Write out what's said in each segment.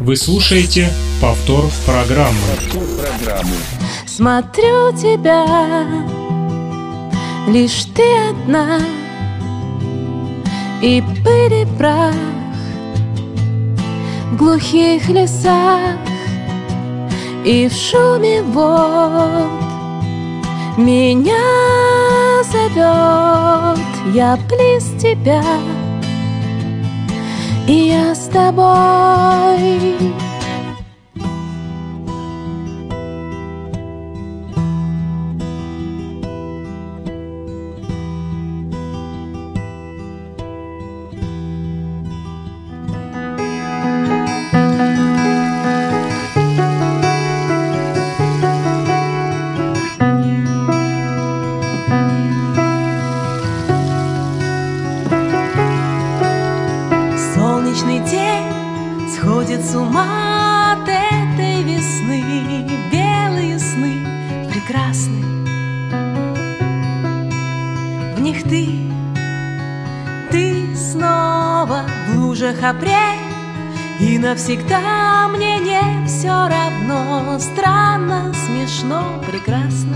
Вы слушаете повтор программы. Смотрю тебя, лишь ты одна, И пыль и прах в глухих лесах И в шуме вод меня зовет, я близ тебя, и я с тобой. Навсегда мне не все равно. Странно, смешно, прекрасно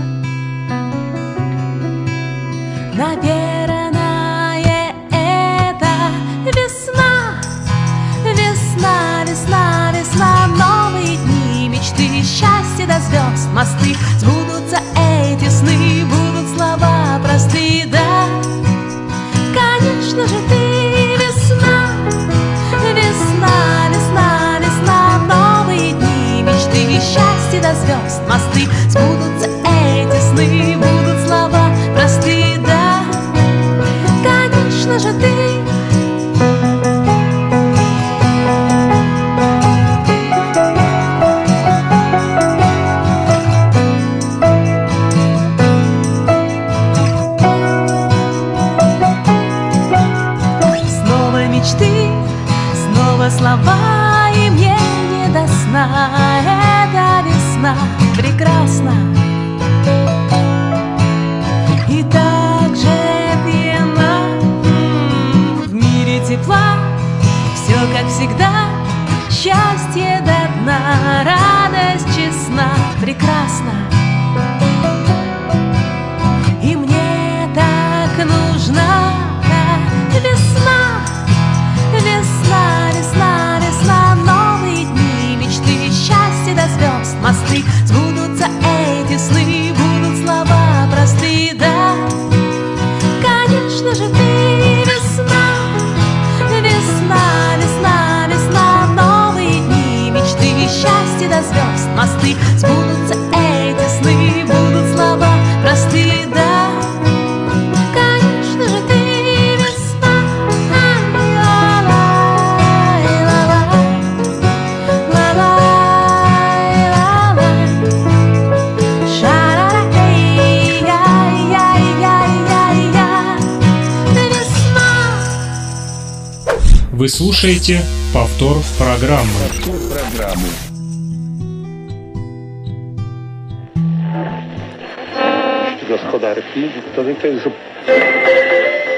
слушаете повтор программы. Повтор программы.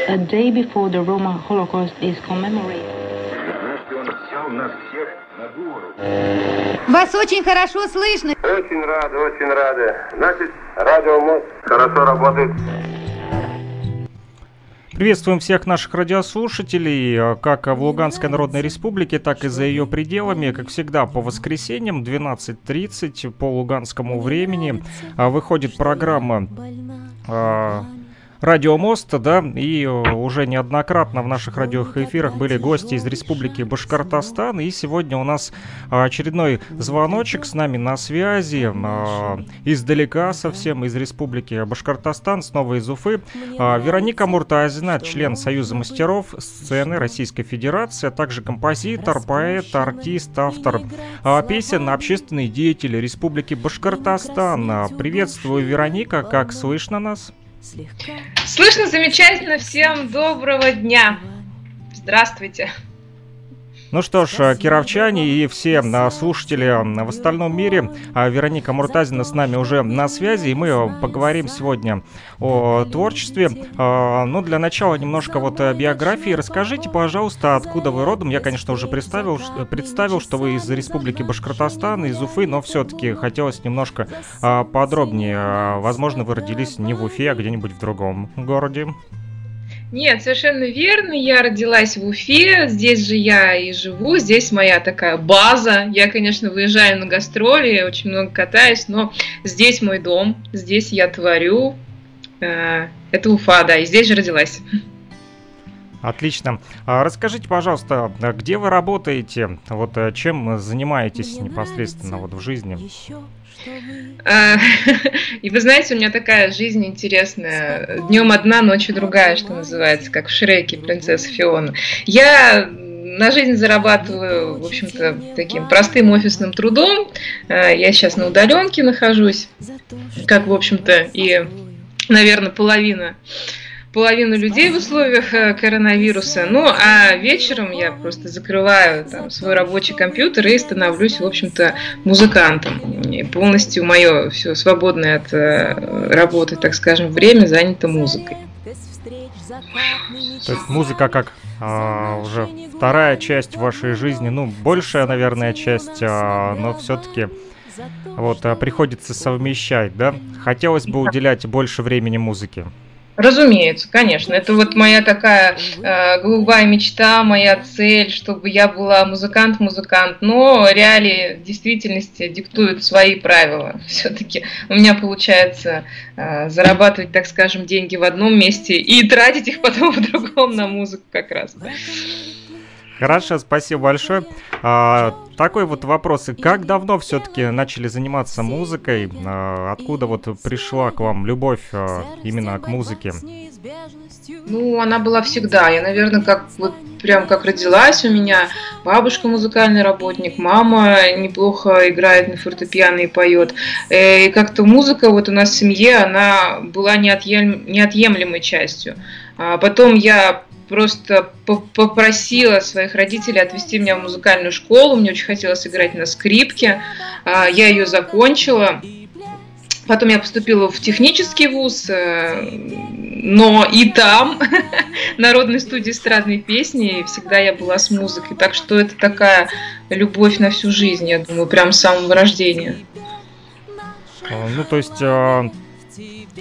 A day before the Roma Holocaust is commemorated. Вас очень хорошо слышно. Очень рады, очень рады. Значит, радио хорошо работает. Приветствуем всех наших радиослушателей, э, как в Луганской Народной Республике, так и за ее пределами. Как всегда, по воскресеньям 12.30 по луганскому времени а, выходит программа а, Радио Мост, да, и э, уже неоднократно в наших радиоэфирах были гости из Республики Башкортостан, и сегодня у нас а, очередной звоночек с нами на связи, а, издалека совсем, из Республики Башкортостан, снова из Уфы, а, Вероника Муртазина, член Союза мастеров сцены Российской Федерации, а также композитор, поэт, артист, автор песен, общественный деятель Республики Башкортостан. Приветствую, Вероника, как слышно нас? Слышно замечательно. Всем доброго дня. Здравствуйте. Ну что ж, кировчане и все слушатели в остальном мире, Вероника Муртазина с нами уже на связи, и мы поговорим сегодня о творчестве. Ну, для начала немножко вот биографии. Расскажите, пожалуйста, откуда вы родом? Я, конечно, уже представил, представил что вы из Республики Башкортостан, из Уфы, но все-таки хотелось немножко подробнее. Возможно, вы родились не в Уфе, а где-нибудь в другом городе. Нет, совершенно верно. Я родилась в Уфе, здесь же я и живу, здесь моя такая база. Я, конечно, выезжаю на гастроли, очень много катаюсь, но здесь мой дом, здесь я творю. Э, это Уфа, да, и здесь же родилась. Отлично. А расскажите, пожалуйста, где вы работаете? Вот э, чем занимаетесь непосредственно вот в жизни? А, и вы знаете, у меня такая жизнь интересная. Днем одна, ночью другая, что называется, как в Шреке принцесса Фиона. Я на жизнь зарабатываю, в общем-то, таким простым офисным трудом. А, я сейчас на удаленке нахожусь, как, в общем-то, и, наверное, половина половину людей в условиях э, коронавируса. Ну, а вечером я просто закрываю там, свой рабочий компьютер и становлюсь, в общем-то, музыкантом. И полностью мое все свободное от э, работы, так скажем, время занято музыкой. То есть музыка как а, уже вторая часть вашей жизни, ну, большая, наверное, часть, а, но все-таки вот а, приходится совмещать, да? Хотелось бы уделять больше времени музыке. Разумеется, конечно. Это вот моя такая э, голубая мечта, моя цель, чтобы я была музыкант-музыкант. Но реалии действительности диктуют свои правила. Все-таки у меня получается э, зарабатывать, так скажем, деньги в одном месте и тратить их потом в другом на музыку как раз. Хорошо, спасибо большое. А, такой вот вопрос. Как давно все-таки начали заниматься музыкой? А, откуда вот пришла к вам любовь а, именно к музыке? Ну, она была всегда. Я, наверное, как вот прям как родилась у меня. Бабушка музыкальный работник, мама неплохо играет на фортепиано и поет. Э, и как-то музыка вот у нас в семье, она была неотъем, неотъемлемой частью. А потом я просто попросила своих родителей отвезти меня в музыкальную школу. Мне очень хотелось играть на скрипке. А, я ее закончила. Потом я поступила в технический вуз, э, но и там народной студии эстрадной песни, и всегда я была с музыкой. Так что это такая любовь на всю жизнь, я думаю, прям с самого рождения. Ну, то есть а,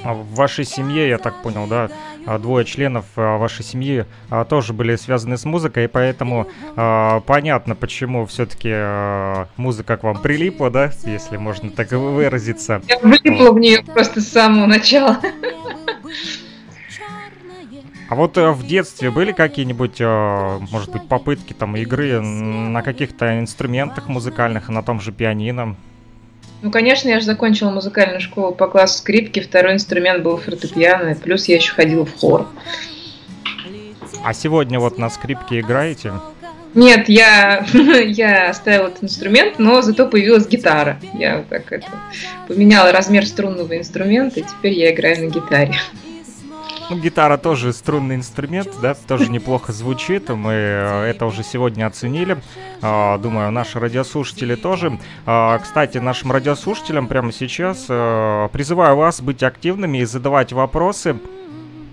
в вашей семье, я так понял, да, а, двое членов а, вашей семьи а, тоже были связаны с музыкой, и поэтому понятно, почему все-таки музыка к вам прилипла, да, если можно так выразиться. Я влипла в нее просто с самого начала. А вот э, в детстве были какие-нибудь, может быть, попытки там игры на каких-то инструментах музыкальных, на том же пианино? Ну, конечно, я же закончила музыкальную школу по классу скрипки, второй инструмент был фортепиано, плюс я еще ходила в хор. А сегодня вот на скрипке играете? Нет, я, я оставила этот инструмент, но зато появилась гитара. Я так это поменяла размер струнного инструмента, и теперь я играю на гитаре. Ну, гитара тоже струнный инструмент, да, тоже неплохо звучит. Мы э, это уже сегодня оценили. А, думаю, наши радиослушатели тоже. А, кстати, нашим радиослушателям прямо сейчас э, призываю вас быть активными и задавать вопросы.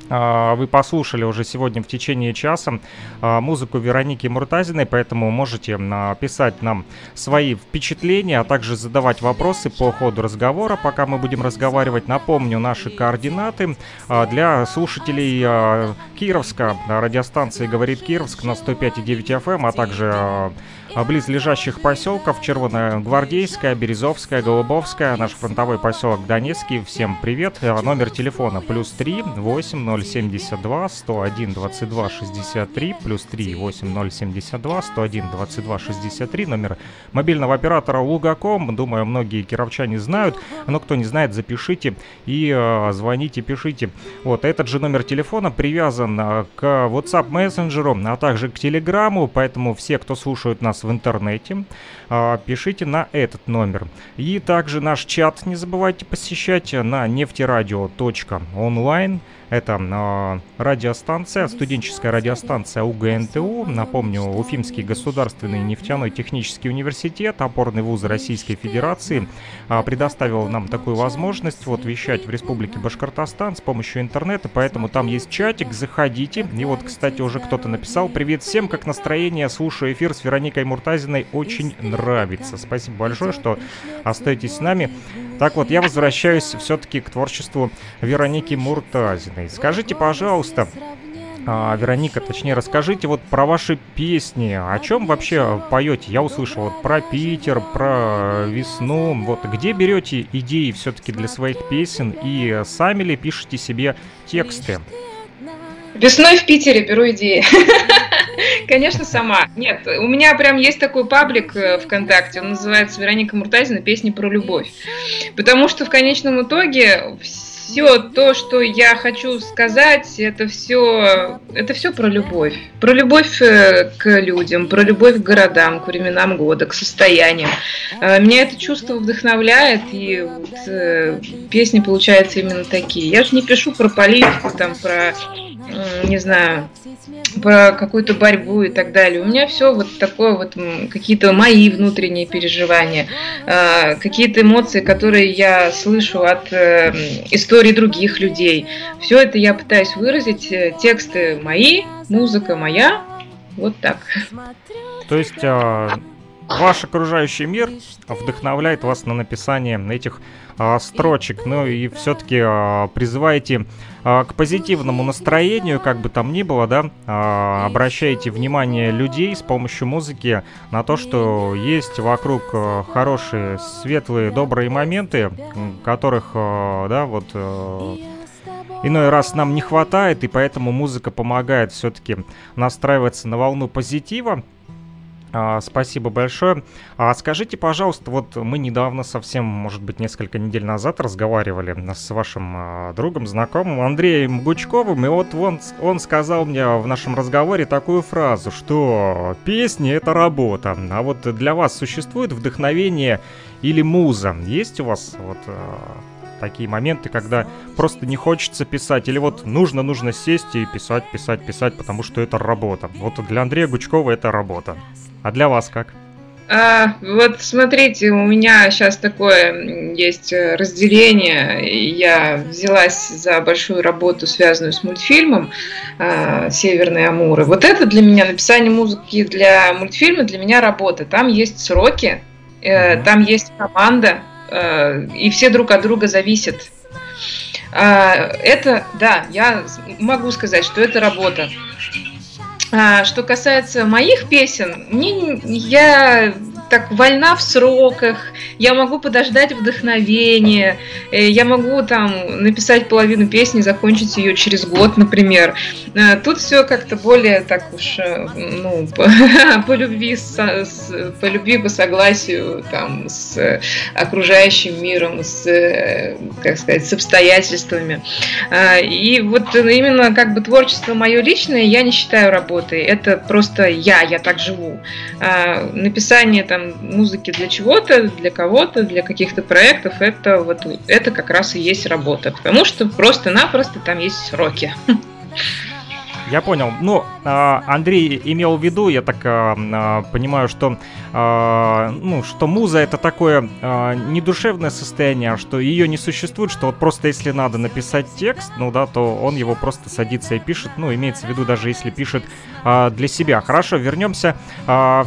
А, вы послушали уже сегодня в течение часа а, музыку Вероники Муртазиной, поэтому можете писать нам свои впечатления, а также задавать вопросы по ходу разговора, пока мы будем разговаривать. Напомню наши координаты а, для слушателей Кировска, радиостанции «Говорит Кировск» на 105,9 FM, а также а близлежащих поселков Червоная Гвардейская, Березовская, Голубовская, наш фронтовой поселок Донецкий. Всем привет. Номер телефона плюс 3 8072 101 22 63 плюс 3 8072 101 22 63 номер мобильного оператора Лугаком. Думаю, многие кировчане знают, но кто не знает, запишите и э, звоните, пишите. Вот этот же номер телефона привязан э, к WhatsApp мессенджеру, а также к Телеграму, поэтому все, кто слушают нас в интернете, а, пишите на этот номер. И также наш чат не забывайте посещать на нефтерадио.онлайн. Это э, радиостанция, студенческая радиостанция УГНТУ. Напомню, Уфимский государственный нефтяной технический университет, опорный вуз Российской Федерации, э, предоставил нам такую возможность вот вещать в Республике Башкортостан с помощью интернета, поэтому там есть чатик, заходите. И вот, кстати, уже кто-то написал «Привет всем, как настроение? Слушаю эфир с Вероникой Муртазиной, очень нравится». Спасибо большое, что остаетесь с нами. Так вот, я возвращаюсь все-таки к творчеству Вероники Муртазиной. Скажите, пожалуйста, а, Вероника, точнее, расскажите вот про ваши песни. О чем вообще поете? Я услышал вот про Питер, про весну. Вот где берете идеи все-таки для своих песен и сами ли пишете себе тексты? Весной в Питере беру идеи. Конечно, сама. Нет, у меня прям есть такой паблик э, ВКонтакте, он называется Вероника Муртазина «Песни про любовь». Потому что в конечном итоге все то, что я хочу сказать, это все, это все про любовь. Про любовь э, к людям, про любовь к городам, к временам года, к состояниям. Э, меня это чувство вдохновляет, и вот, песни получаются именно такие. Я же не пишу про политику, там, про не знаю, про какую-то борьбу и так далее. У меня все вот такое вот, какие-то мои внутренние переживания, а, какие-то эмоции, которые я слышу от э, истории других людей. Все это я пытаюсь выразить. Э, тексты мои, музыка моя. Вот так. То есть а, ваш окружающий мир вдохновляет вас на написание этих а, строчек, ну и все-таки а, призываете а, к позитивному настроению, как бы там ни было, да, а, обращаете внимание людей с помощью музыки на то, что есть вокруг а, хорошие, светлые, добрые моменты, которых, а, да, вот... А, иной раз нам не хватает, и поэтому музыка помогает все-таки настраиваться на волну позитива. А, спасибо большое. А скажите, пожалуйста, вот мы недавно, совсем, может быть, несколько недель назад разговаривали с вашим а, другом, знакомым Андреем Гучковым, и вот он, он сказал мне в нашем разговоре такую фразу, что песни — это работа, а вот для вас существует вдохновение или муза? Есть у вас вот а, такие моменты, когда просто не хочется писать, или вот нужно, нужно сесть и писать, писать, писать, потому что это работа. Вот для Андрея Гучкова это работа. А для вас как? А, вот смотрите, у меня сейчас такое есть разделение. Я взялась за большую работу, связанную с мультфильмом а, «Северные Амуры». Вот это для меня, написание музыки для мультфильма, для меня работа. Там есть сроки, э, там есть команда, э, и все друг от друга зависят. А, это, да, я могу сказать, что это работа. А, что касается моих песен, мне, я так вольна в сроках, я могу подождать вдохновение, э, я могу там написать половину песни, закончить ее через год, например. Э, тут все как-то более так уж, э, ну, по, по любви, с, по любви, по согласию там с окружающим миром, с, как сказать, с обстоятельствами. И вот именно как бы творчество мое личное я не считаю работой, это просто я, я так живу. Написание там там музыки для чего-то, для кого-то, для каких-то проектов, это вот это как раз и есть работа, потому что просто-напросто там есть сроки. Я понял. Ну, а, Андрей имел в виду, я так а, а, понимаю, что, ну, что муза это такое недушевное состояние, что ее не существует, что вот просто если надо написать текст, ну да, то он его просто садится и пишет, ну, имеется в виду даже если пишет для себя. Хорошо, вернемся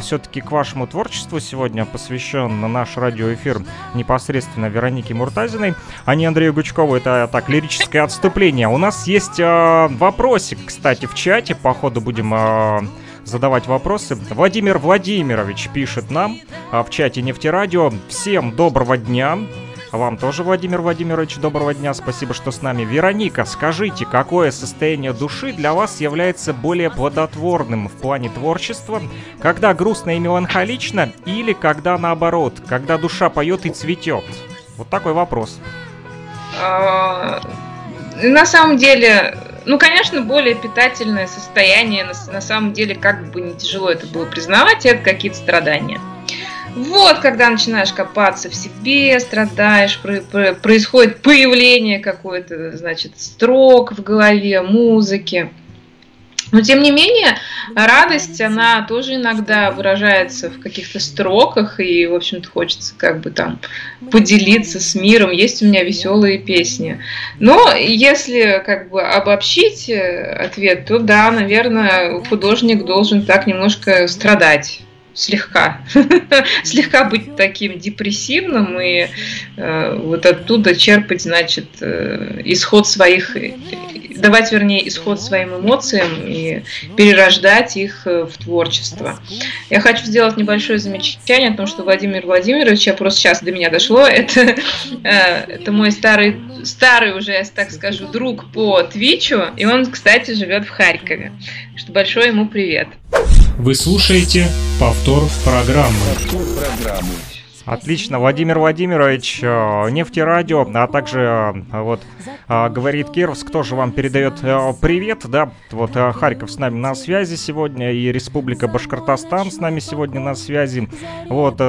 все-таки к вашему творчеству. Сегодня посвящен наш радиоэфир непосредственно Веронике Муртазиной, а не Андрею Гучкову. Это так, лирическое отступление. У нас есть вопросик, кстати, в чате. По ходу будем э, задавать вопросы. Владимир Владимирович пишет нам э, в чате Нефтерадио. Всем доброго дня. Вам тоже, Владимир Владимирович, доброго дня. Спасибо, что с нами. Вероника, скажите, какое состояние души для вас является более плодотворным в плане творчества? Когда грустно и меланхолично или когда наоборот, когда душа поет и цветет? Вот такой вопрос. А, на самом деле, ну, конечно, более питательное состояние, на, на самом деле, как бы не тяжело это было признавать, это какие-то страдания. Вот, когда начинаешь копаться в себе, страдаешь, происходит появление какой-то, значит, строк в голове, музыки. Но тем не менее, радость, она тоже иногда выражается в каких-то строках, и, в общем-то, хочется как бы там поделиться с миром. Есть у меня веселые песни. Но если как бы обобщить э, ответ, то да, наверное, художник должен так немножко страдать слегка, слегка быть таким депрессивным и э, вот оттуда черпать, значит, э, исход своих, давать, вернее, исход своим эмоциям и перерождать их э, в творчество. Я хочу сделать небольшое замечание о том, что Владимир Владимирович, я просто сейчас до меня дошло, это, э, это мой старый, старый уже, я так скажу, друг по Твичу, и он, кстати, живет в Харькове. Что большой ему привет. Вы слушаете повтор программы. Отлично, Владимир Владимирович, э, нефтерадио, а также э, вот э, говорит Кировск, тоже вам передает привет, да, вот Харьков с нами на связи сегодня и Республика Башкортостан с нами сегодня на связи, вот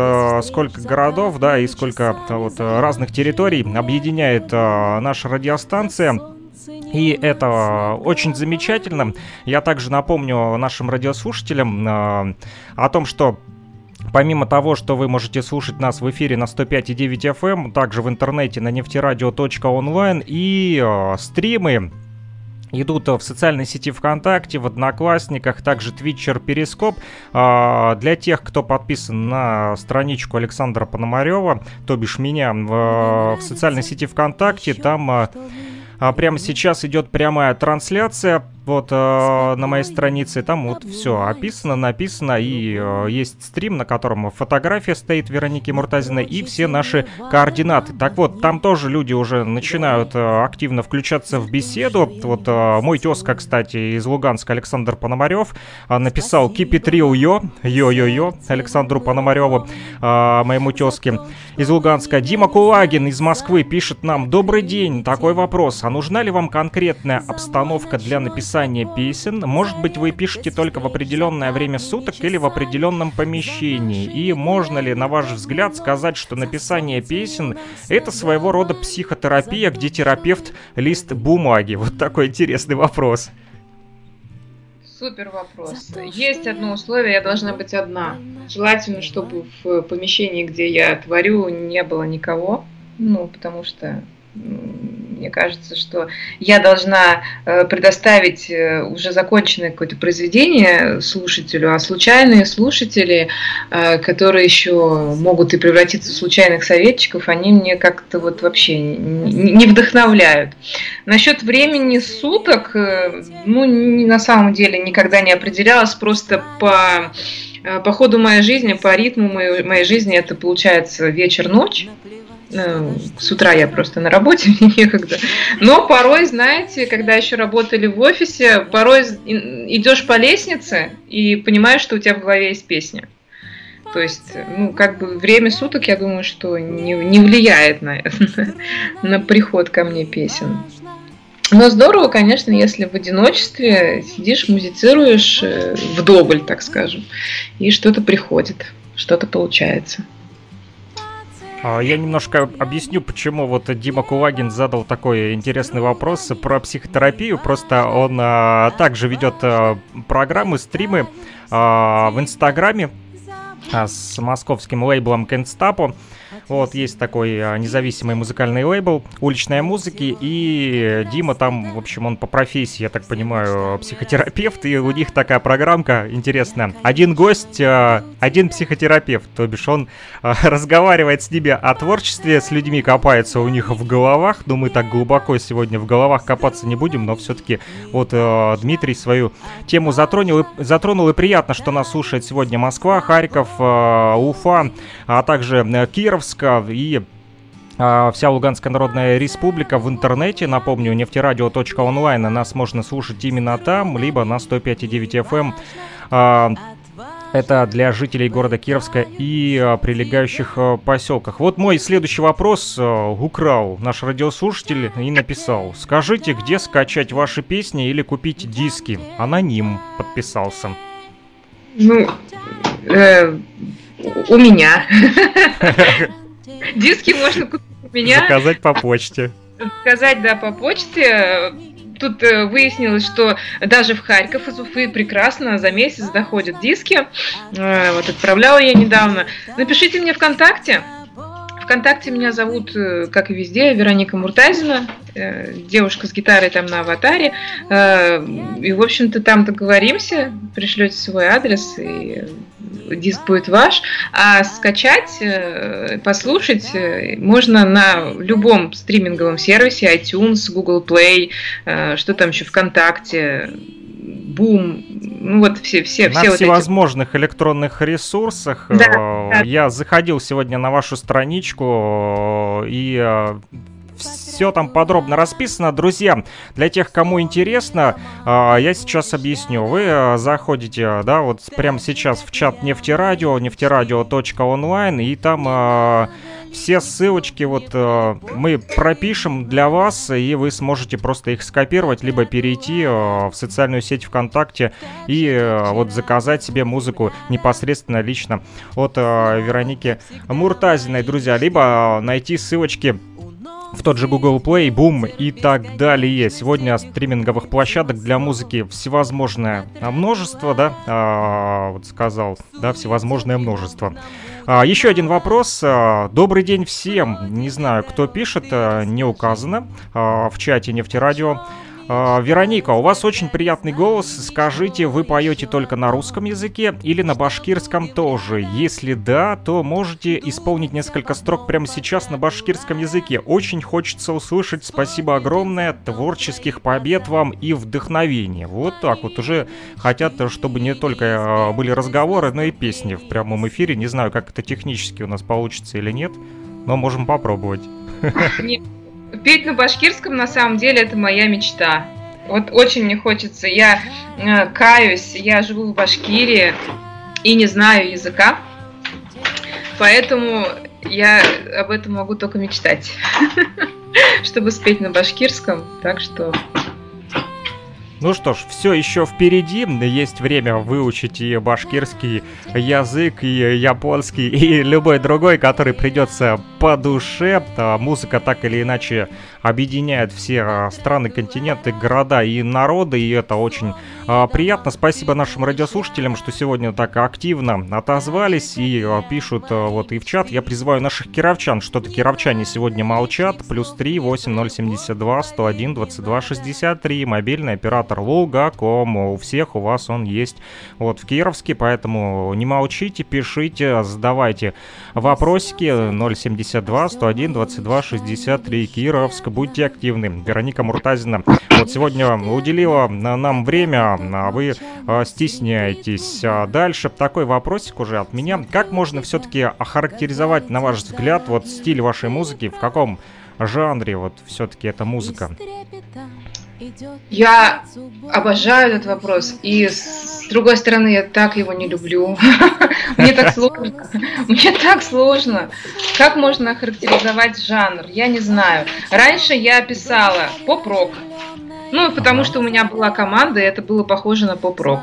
сколько городов, да, и сколько вот разных территорий объединяет наша радиостанция. И это очень замечательно. Я также напомню нашим радиослушателям э, о том, что Помимо того, что вы можете слушать нас в эфире на 105,9 FM, эм, также в интернете на нефтерадио.онлайн и э, стримы идут в социальной сети ВКонтакте, в Одноклассниках, также Твитчер, Перископ. Э, для тех, кто подписан на страничку Александра Пономарева, то бишь меня, в социальной сети ВКонтакте, там... А прямо сейчас идет прямая трансляция вот э, на моей странице. Там вот все описано, написано. И э, есть стрим, на котором фотография стоит Вероники Муртазиной и все наши координаты. Так вот, там тоже люди уже начинают э, активно включаться в беседу. Вот э, мой тезка, кстати, из Луганска, Александр Пономарев, э, написал «Keep it real, yo, yo-yo-yo» Александру Пономареву, э, моему тезке из Луганска. Дима Кулагин из Москвы пишет нам «Добрый день, такой вопрос. А нужна ли вам конкретная обстановка для написания написания песен. Может быть, вы пишете только в определенное время суток или в определенном помещении. И можно ли, на ваш взгляд, сказать, что написание песен — это своего рода психотерапия, где терапевт — лист бумаги? Вот такой интересный вопрос. Супер вопрос. Есть одно условие, я должна быть одна. Желательно, чтобы в помещении, где я творю, не было никого. Ну, потому что мне кажется, что я должна э, предоставить э, уже законченное какое-то произведение слушателю, а случайные слушатели, э, которые еще могут и превратиться в случайных советчиков, они мне как-то вот вообще не вдохновляют. Насчет времени суток, ну, на самом деле никогда не определялась, просто по по ходу моей жизни, по ритму моей, моей жизни это получается вечер-ночь. Ну, с утра я просто на работе, мне некогда. Но порой, знаете, когда еще работали в офисе, порой идешь по лестнице и понимаешь, что у тебя в голове есть песня. То есть, ну, как бы время суток, я думаю, что не, не влияет на, на приход ко мне песен. Но здорово, конечно, если в одиночестве сидишь, музицируешь э, вдоволь, так скажем, и что-то приходит, что-то получается. А, я немножко объясню, почему вот Дима Кулагин задал такой интересный вопрос про психотерапию. Просто он а, также ведет а, программы, стримы а, в Инстаграме а, с московским лейблом Кенстапо. Вот, есть такой а, независимый музыкальный лейбл уличной музыки, и Дима там, в общем, он по профессии, я так понимаю, психотерапевт, и у них такая программка интересная. Один гость, а, один психотерапевт, то бишь он а, разговаривает с ними о творчестве, с людьми копается у них в головах, но мы так глубоко сегодня в головах копаться не будем, но все-таки вот Дмитрий свою тему затронул, затронул, и приятно, что нас слушает сегодня Москва, Харьков, Уфа, а также Кировск, Луганска и а, вся Луганская Народная Республика в интернете. Напомню, нефтерадио.онлайн. Нас можно слушать именно там, либо на 105,9 FM. Эм. А, это для жителей города Кировска и а, прилегающих поселках. Вот мой следующий вопрос украл наш радиослушатель и написал. Скажите, где скачать ваши песни или купить диски? Аноним подписался. Ну, э, у меня. Диски можно купить у меня. Заказать по почте. Заказать, да, по почте. Тут э, выяснилось, что даже в Харьков из Уфы прекрасно за месяц доходят диски. Э, вот отправляла я недавно. Напишите мне ВКонтакте. ВКонтакте меня зовут, э, как и везде, Вероника Муртазина, э, девушка с гитарой там на аватаре. Э, и, в общем-то, там договоримся, пришлете свой адрес, и диск будет ваш. А скачать, послушать можно на любом стриминговом сервисе, iTunes, Google Play, что там еще ВКонтакте, Бум, ну вот все, все, на все всевозможных вот эти... электронных ресурсах. Да, э, да. Я заходил сегодня на вашу страничку и э, все там подробно расписано. Друзья, для тех, кому интересно, э, я сейчас объясню. Вы заходите, да, вот прямо сейчас в чат нефтерадио, нефтерадио.онлайн, и там все ссылочки вот э, мы пропишем для вас, и вы сможете просто их скопировать, либо перейти э, в социальную сеть ВКонтакте и э, вот заказать себе музыку непосредственно лично от э, Вероники Муртазиной, друзья, либо найти ссылочки в тот же Google Play, Boom и так далее. Сегодня стриминговых площадок для музыки всевозможное множество, да, а, вот сказал, да, всевозможное множество. А, еще один вопрос. А, добрый день всем. Не знаю, кто пишет, а, не указано а, в чате нефтерадио. А, Вероника, у вас очень приятный голос. Скажите, вы поете только на русском языке или на башкирском тоже? Если да, то можете исполнить несколько строк прямо сейчас на башкирском языке. Очень хочется услышать. Спасибо огромное. Творческих побед вам и вдохновения. Вот так вот. Уже хотят, чтобы не только а, были разговоры, но и песни в прямом эфире. Не знаю, как это технически у нас получится или нет, но можем попробовать. Петь на башкирском на самом деле это моя мечта. Вот очень мне хочется. Я э, каюсь, я живу в Башкирии и не знаю языка. Поэтому я об этом могу только мечтать. Чтобы спеть на башкирском. Так что ну что ж, все еще впереди. Есть время выучить и башкирский язык, и японский, и любой другой, который придется по душе. Музыка так или иначе объединяет все а, страны, континенты, города и народы, и это очень а, приятно. Спасибо нашим радиослушателям, что сегодня так активно отозвались и пишут вот и в чат. Я призываю наших кировчан, что-то кировчане сегодня молчат. Плюс 3 8072 101 22 63, мобильный оператор Лугаком. У всех у вас он есть вот в Кировске, поэтому не молчите, пишите, задавайте вопросики 072 101 22 63 Кировск будьте активны. Вероника Муртазина вот сегодня уделила нам время, а вы а, стесняетесь. А дальше такой вопросик уже от меня. Как можно все-таки охарактеризовать, на ваш взгляд, вот стиль вашей музыки, в каком жанре вот все-таки эта музыка? Я обожаю этот вопрос. И с другой стороны, я так его не люблю. Мне так сложно. Мне так сложно. Как можно охарактеризовать жанр? Я не знаю. Раньше я писала поп-рок. Ну, потому что у меня была команда, и это было похоже на поп-рок.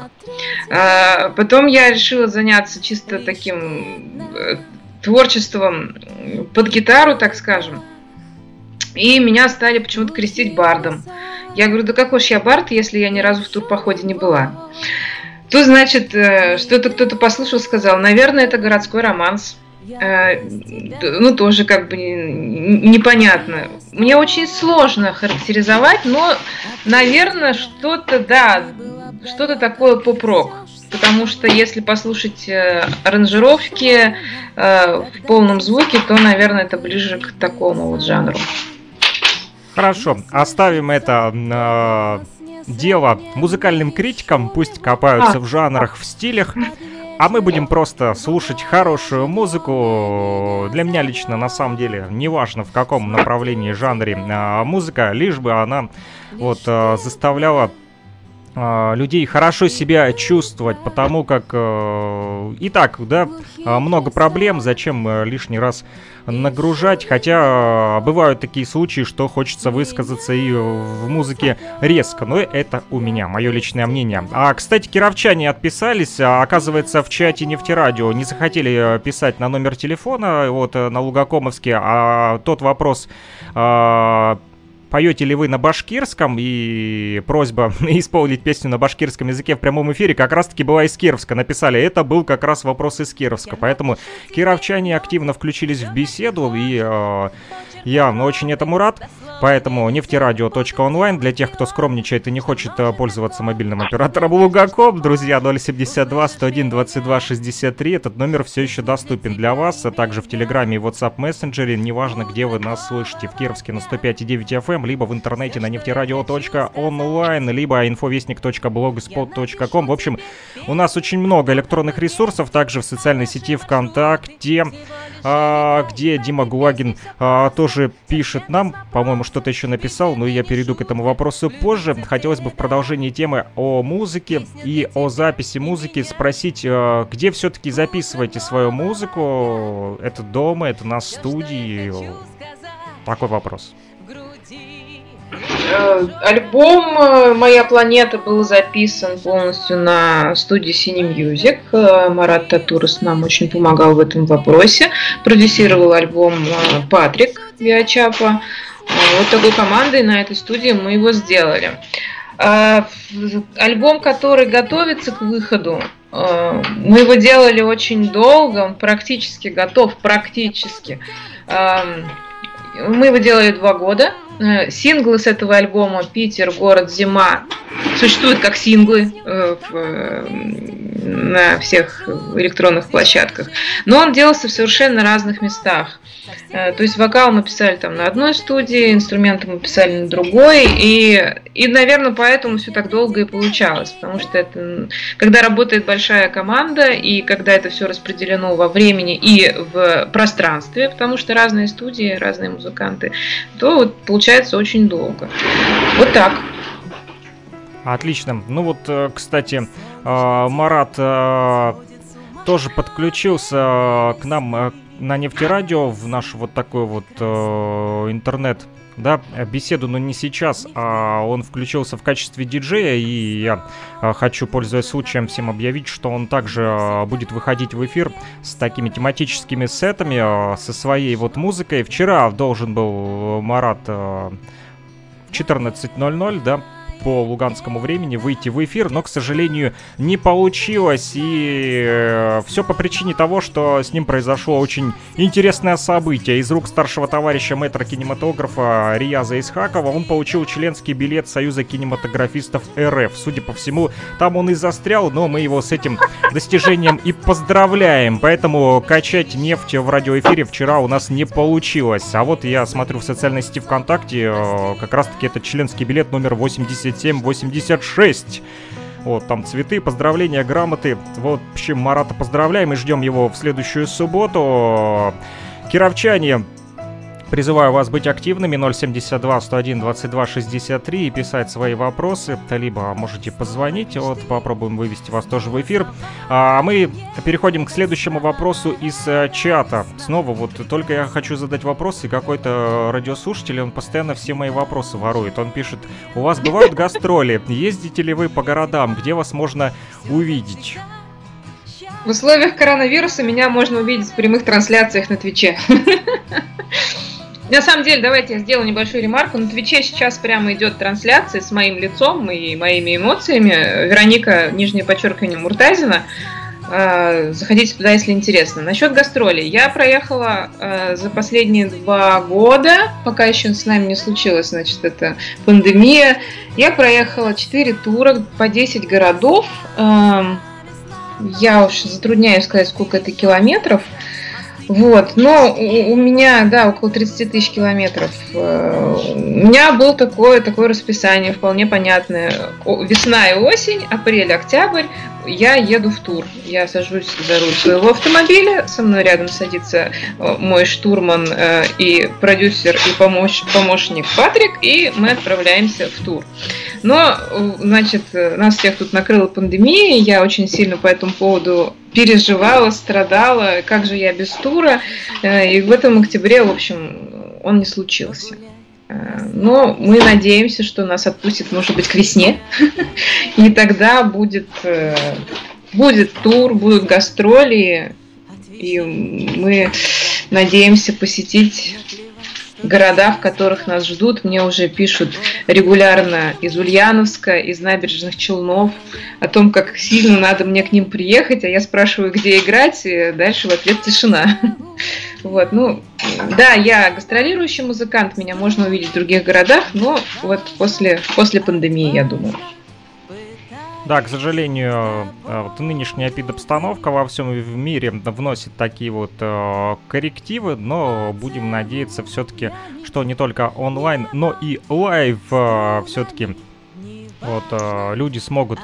А, потом я решила заняться чисто таким э, творчеством под гитару, так скажем. И меня стали почему-то крестить бардом. Я говорю, да какой ж я бард, если я ни разу в турпоходе не была. Тут, значит, э, что-то кто-то послушал, сказал, наверное, это городской романс. Э, ну, тоже как бы непонятно. Мне очень сложно характеризовать, но, наверное, что-то, да, что-то такое поп-рок. Потому что если послушать э, аранжировки в полном звуке, то, наверное, это ближе к такому вот жанру. Хорошо, оставим это э, дело музыкальным критикам, пусть копаются а. в жанрах, в стилях. А мы будем просто слушать хорошую музыку. Для меня лично, на самом деле, неважно в каком направлении, жанре э, музыка, лишь бы она вот э, заставляла людей хорошо себя чувствовать, потому как э, и так, да, э, много проблем, зачем э, лишний раз нагружать, хотя э, бывают такие случаи, что хочется высказаться и в музыке резко, но это у меня, мое личное мнение. А, кстати, кировчане отписались, а, оказывается, в чате нефтерадио не захотели э, писать на номер телефона, вот, на Лугакомовске, а тот вопрос э, поете ли вы на башкирском, и просьба исполнить песню на башкирском языке в прямом эфире как раз-таки была из Кировска. Написали, это был как раз вопрос из Кировска. Поэтому кировчане активно включились в беседу, и э, я очень этому рад. Поэтому нефтерадио.онлайн для тех, кто скромничает и не хочет э, пользоваться мобильным оператором Лугаком, друзья, 072 101 22 63. Этот номер все еще доступен для вас, а также в Телеграме и WhatsApp мессенджере, неважно, где вы нас слышите, в Кировске на 105,9 FM, либо в интернете на нефтерадио.онлайн, либо infovестник.blogspot.com. В общем, у нас очень много электронных ресурсов, также в социальной сети ВКонтакте, а, где Дима Гулагин а, тоже пишет нам, по-моему, что-то еще написал, но я перейду к этому вопросу позже. Хотелось бы в продолжении темы о музыке и о записи музыки спросить, а, где все-таки записываете свою музыку? Это дома, это на студии? Такой вопрос. Э, альбом э, «Моя планета» был записан полностью на студии Cine Music. Э, Марат Татурус нам очень помогал в этом вопросе. Продюсировал альбом Патрик Виачапа. Вот такой командой на этой студии мы его сделали. Альбом, который готовится к выходу, мы его делали очень долго, он практически готов, практически. Мы его делали два года. Э, синглы с этого альбома «Питер. Город. Зима» существуют как синглы э, э, на всех электронных площадках. Но он делался в совершенно разных местах. То есть вокал мы писали там на одной студии, инструменты мы писали на другой, и, и наверное, поэтому все так долго и получалось, потому что это, когда работает большая команда, и когда это все распределено во времени и в пространстве, потому что разные студии, разные музыканты, то вот получается очень долго. Вот так. Отлично. Ну вот, э, кстати, э, Марат э, тоже подключился к нам на нефтерадио в наш вот такой вот интернет да, беседу, но не сейчас, а он включился в качестве диджея, и я хочу, пользуясь случаем, всем объявить, что он также будет выходить в эфир с такими тематическими сетами, со своей вот музыкой. Вчера должен был Марат в 14.00, да, по луганскому времени выйти в эфир, но, к сожалению, не получилось. И э, все по причине того, что с ним произошло очень интересное событие. Из рук старшего товарища мэтра кинематографа Рияза Исхакова он получил членский билет Союза кинематографистов РФ. Судя по всему, там он и застрял, но мы его с этим достижением и поздравляем. Поэтому качать нефть в радиоэфире вчера у нас не получилось. А вот я смотрю в социальной сети ВКонтакте, э, как раз-таки этот членский билет номер 80 8786. Вот, там цветы, поздравления, грамоты. В общем, Марата поздравляем и ждем его в следующую субботу. Кировчане, Призываю вас быть активными 072 101 22 63 и писать свои вопросы, либо можете позвонить, вот попробуем вывести вас тоже в эфир. А мы переходим к следующему вопросу из э, чата. Снова вот только я хочу задать вопрос, и какой-то радиослушатель, он постоянно все мои вопросы ворует. Он пишет, у вас бывают гастроли, ездите ли вы по городам, где вас можно увидеть? В условиях коронавируса меня можно увидеть в прямых трансляциях на Твиче. На самом деле, давайте я сделаю небольшую ремарку. На Твиче сейчас прямо идет трансляция с моим лицом и моими эмоциями. Вероника, нижнее подчеркивание, Муртазина. А, заходите туда, если интересно. Насчет гастролей. Я проехала э, за последние два года, пока еще с нами не случилось, значит, это пандемия. Я проехала 4 тура по 10 городов. Я уж затрудняюсь сказать, сколько это километров. Вот, но у, у меня, да, около 30 тысяч километров. Э, у меня было такое, такое расписание вполне понятное. Весна и осень, апрель, октябрь я еду в тур. Я сажусь за руль своего автомобиля, со мной рядом садится э, мой штурман э, и продюсер и помощ, помощник Патрик, и мы отправляемся в тур. Но, значит, нас всех тут накрыла пандемия, я очень сильно по этому поводу переживала, страдала, как же я без тура, и в этом октябре, в общем, он не случился. Но мы надеемся, что нас отпустит, может быть, к весне. И тогда будет, э, будет тур, будут гастроли. И мы надеемся посетить города, в которых нас ждут. Мне уже пишут регулярно из Ульяновска, из набережных Челнов о том, как сильно надо мне к ним приехать, а я спрашиваю, где играть, и дальше в ответ тишина. Вот, ну, да, я гастролирующий музыкант, меня можно увидеть в других городах, но вот после, после пандемии, я думаю. Да, к сожалению, э, вот нынешняя эпидобстановка во всем мире вносит такие вот э, коррективы, но будем надеяться все-таки, что не только онлайн, но и live э, все-таки вот люди смогут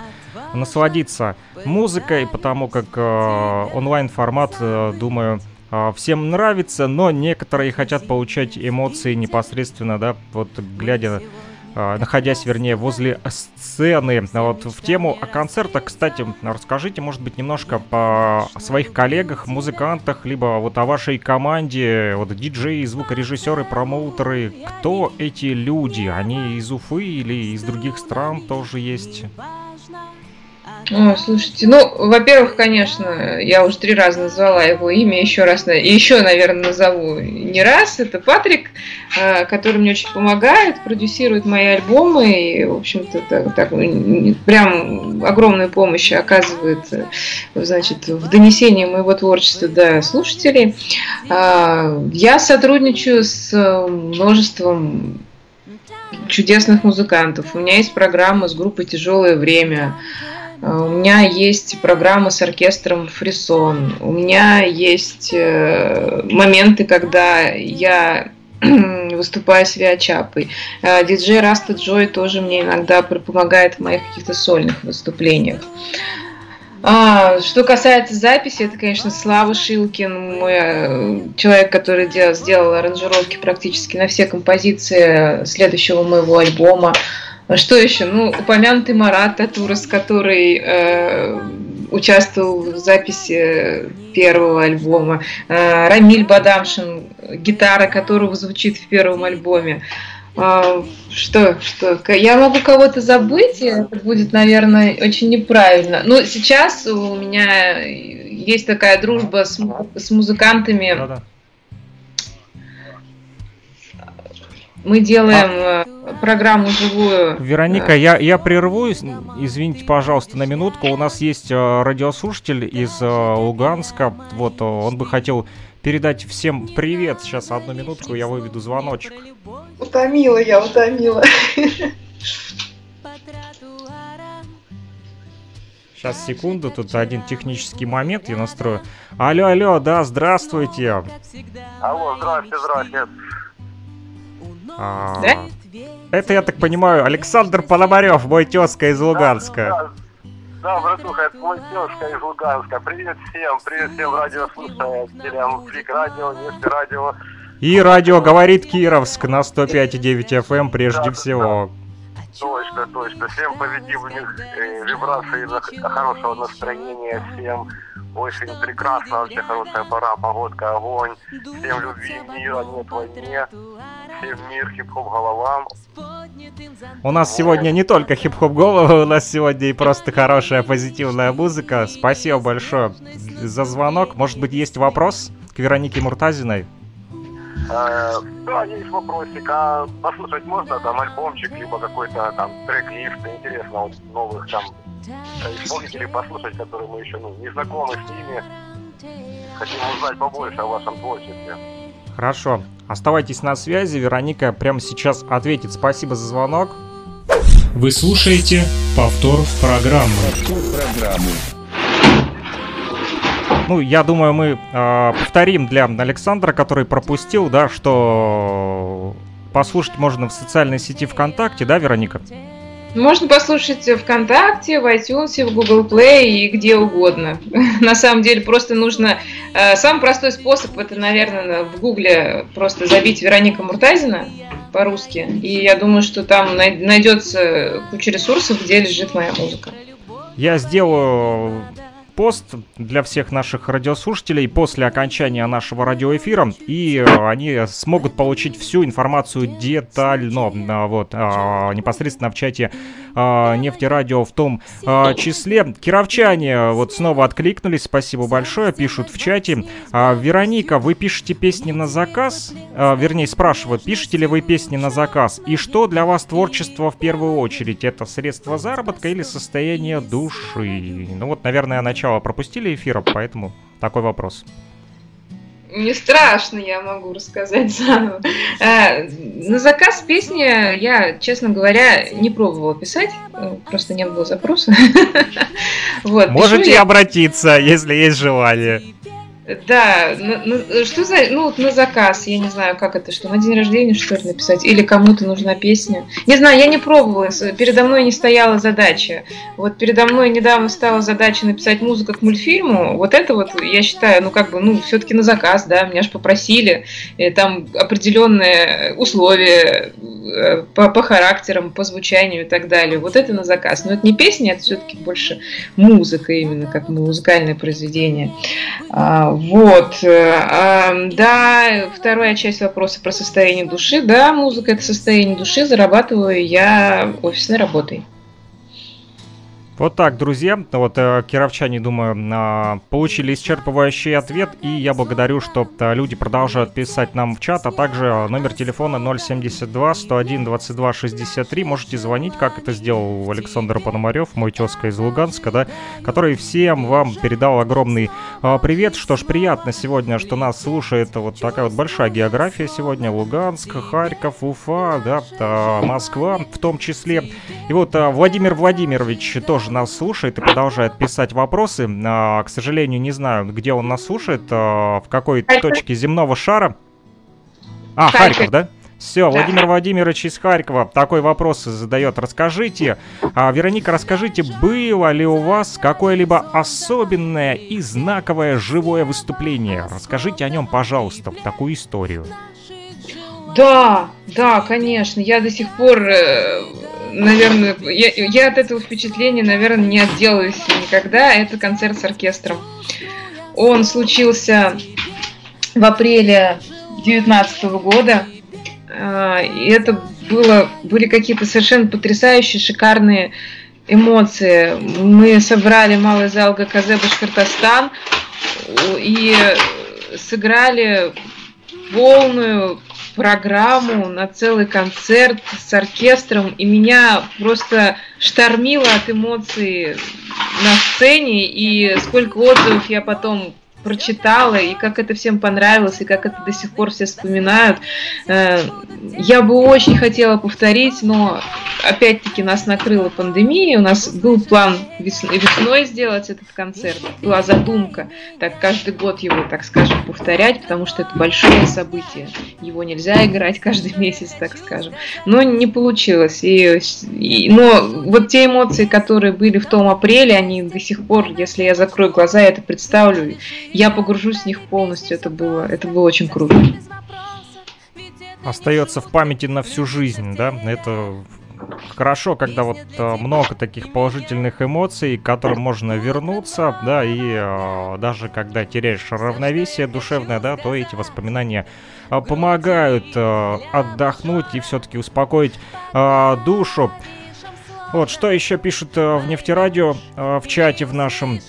насладиться музыкой, потому как онлайн формат, э, думаю, всем нравится, но некоторые хотят получать эмоции непосредственно, да, вот глядя находясь, вернее, возле сцены. Вот в тему о концертах, кстати, расскажите, может быть, немножко по своих коллегах, музыкантах, либо вот о вашей команде, вот диджеи, звукорежиссеры, промоутеры. Кто эти люди? Они из Уфы или из других стран тоже есть? О, слушайте, ну, во-первых, конечно, я уже три раза назвала его имя, еще раз, и еще, наверное, назову не раз. Это Патрик, а, который мне очень помогает, продюсирует мои альбомы, и, в общем-то, так, так, прям огромную помощь оказывает, значит, в донесении моего творчества до слушателей. А, я сотрудничаю с множеством чудесных музыкантов. У меня есть программа с группой «Тяжелое время», у меня есть программа с оркестром Фрисон. У меня есть э, моменты, когда я выступаю с Виачапой. А, диджей Раста Джой тоже мне иногда помогает в моих каких-то сольных выступлениях. А, что касается записи, это, конечно, Слава Шилкин, мой э, человек, который делал, сделал аранжировки практически на все композиции следующего моего альбома. Что еще? Ну, упомянутый Марат Татурас, который э, участвовал в записи первого альбома. Э, Рамиль Бадамшин, гитара которого звучит в первом альбоме. Э, что, что? Я могу кого-то забыть, и это будет, наверное, очень неправильно. Но сейчас у меня есть такая дружба с, с музыкантами. Да-да Мы делаем а... программу живую. Вероника, я, я прервусь. Извините, пожалуйста, на минутку. У нас есть э, радиослушатель из э, Луганска. Вот он бы хотел передать всем привет. Сейчас одну минутку, я выведу звоночек. Утомила я, утомила. Сейчас, секунду, тут один технический момент я настрою. Алло, алло, да, здравствуйте. Алло, здравствуйте, здравствуйте. А, да? Это, я так понимаю, Александр Пономарев, мой тезка из Луганска. Да, братуха, это мой тезка из Луганска. Привет всем, привет всем радиослушателям, Флик Радио, Нефти Радио. И радио говорит Кировск на 105,9 FM эм прежде да, всего. Да. Точно, точно. Всем позитивных э, вибраций, хорошего настроения, всем очень прекрасно, вообще хорошая пора, погодка, огонь. Всем любви, мира, нет войне. Всем мир, хип-хоп головам. У нас сегодня не только хип-хоп головы, у нас сегодня и просто хорошая позитивная музыка. Спасибо большое за звонок. Может быть, есть вопрос к Веронике Муртазиной? Э, да, есть вопросик. А послушать можно там альбомчик, либо какой-то там трек-лист, интересно, вот новых там исполнителей послушать, которые мы еще ну, не знакомы с ними. Хотим узнать побольше о вашем творчестве. Хорошо. Оставайтесь на связи. Вероника прямо сейчас ответит. Спасибо за звонок. Вы слушаете повтор программы. Повтор программы. Ну, я думаю, мы э, повторим для Александра, который пропустил, да, что послушать можно в социальной сети ВКонтакте, да, Вероника? Можно послушать ВКонтакте, в iTunes, в Google Play и где угодно. На самом деле просто нужно... Э, самый простой способ это, наверное, в Гугле просто забить Вероника Муртазина по-русски. И я думаю, что там найдется куча ресурсов, где лежит моя музыка. Я сделаю пост для всех наших радиослушателей после окончания нашего радиоэфира, и э, они смогут получить всю информацию детально, вот, а, непосредственно в чате а, нефтерадио в том числе. Кировчане вот снова откликнулись, спасибо большое, пишут в чате. Вероника, вы пишете песни на заказ? Вернее, спрашивают, пишете ли вы песни на заказ? И что для вас творчество в первую очередь? Это средство заработка или состояние души? Ну вот, наверное, начало пропустили эфира, поэтому такой вопрос. Не страшно, я могу рассказать заново. А, на заказ песни я, честно говоря, не пробовала писать, э, просто не было запроса. вот, Можете я... обратиться, если есть желание. Да, ну, ну, что за, ну, на заказ, я не знаю, как это, что на день рождения, что ли, написать, или кому-то нужна песня. Не знаю, я не пробовала, передо мной не стояла задача. Вот передо мной недавно стала задача написать музыку к мультфильму, вот это вот, я считаю, ну, как бы, ну, все-таки на заказ, да, меня же попросили, и там определенные условия э, по, по характерам, по звучанию и так далее, вот это на заказ. Но это не песня, это все-таки больше музыка именно, как музыкальное произведение. Вот, э, да, вторая часть вопроса про состояние души. Да, музыка это состояние души, зарабатываю я офисной работой. Вот так, друзья. Вот э, кировчане, думаю, э, получили исчерпывающий ответ. И я благодарю, что э, люди продолжают писать нам в чат, а также э, номер телефона 072 101 22 63. Можете звонить, как это сделал Александр Пономарев, мой тезка из Луганска, да, который всем вам передал огромный э, привет. Что ж, приятно сегодня, что нас слушает вот такая вот большая география сегодня. Луганск, Харьков, Уфа, да, э, Москва в том числе. И вот э, Владимир Владимирович тоже тоже нас слушает и продолжает писать вопросы. А, к сожалению, не знаю, где он нас слушает, а, в какой Харьков. точке земного шара. А, Харьков, Харьков да? Все, да. Владимир Владимирович из Харькова такой вопрос задает. Расскажите, а, Вероника, расскажите, было ли у вас какое-либо особенное и знаковое живое выступление? Расскажите о нем, пожалуйста, такую историю. Да, да, конечно. Я до сих пор э, наверное, я, я от этого впечатления, наверное, не отделаюсь никогда. Это концерт с оркестром. Он случился в апреле 2019 года. А, и это было, были какие-то совершенно потрясающие, шикарные эмоции. Мы собрали малый зал ГКЗ Башкортостан и сыграли полную программу на целый концерт с оркестром, и меня просто штормило от эмоций на сцене, и сколько отзывов я потом прочитала, и как это всем понравилось, и как это до сих пор все вспоминают. Э, я бы очень хотела повторить, но опять-таки нас накрыла пандемия, у нас был план весной сделать этот концерт, была задумка, так каждый год его, так скажем, повторять, потому что это большое событие, его нельзя играть каждый месяц, так скажем. Но не получилось, и, и, но вот те эмоции, которые были в том апреле, они до сих пор, если я закрою глаза, я это представлю, я погружусь в них полностью. Это было, это было очень круто. Остается в памяти на всю жизнь, да? Это хорошо, когда вот э, много таких положительных эмоций, к которым можно вернуться, да, и э, даже когда теряешь равновесие душевное, да, то эти воспоминания э, помогают отдохнуть и все-таки успокоить душу. Вот, что еще пишут в нефтерадио э, в чате в нашем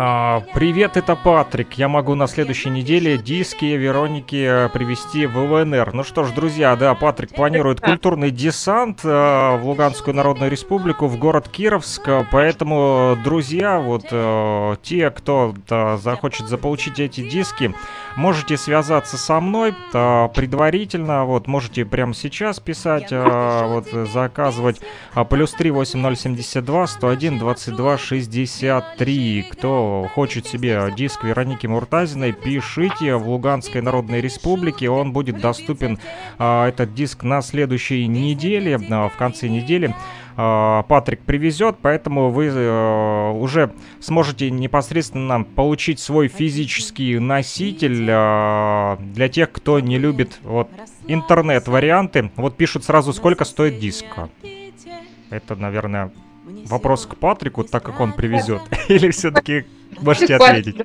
а, привет, это Патрик. Я могу на следующей неделе диски Вероники э, привезти в ЛНР. Ну что ж, друзья, да, Патрик планирует культурный десант э, в Луганскую Народную Республику, в город Кировск. Поэтому, друзья, вот э, те, кто да, захочет заполучить эти диски, можете связаться со мной а, предварительно, вот, можете прямо сейчас писать, а, вот, заказывать, а, плюс 3 8072 101 22 63, кто хочет себе диск Вероники Муртазиной, пишите в Луганской Народной Республике, он будет доступен, а, этот диск на следующей неделе, а, в конце недели, Патрик привезет, поэтому вы э, уже сможете непосредственно получить свой физический носитель э, для тех, кто не любит вот интернет-варианты. Вот пишут сразу, сколько стоит диск. Это, наверное, вопрос к Патрику, так как он привезет. Или все-таки можете ответить?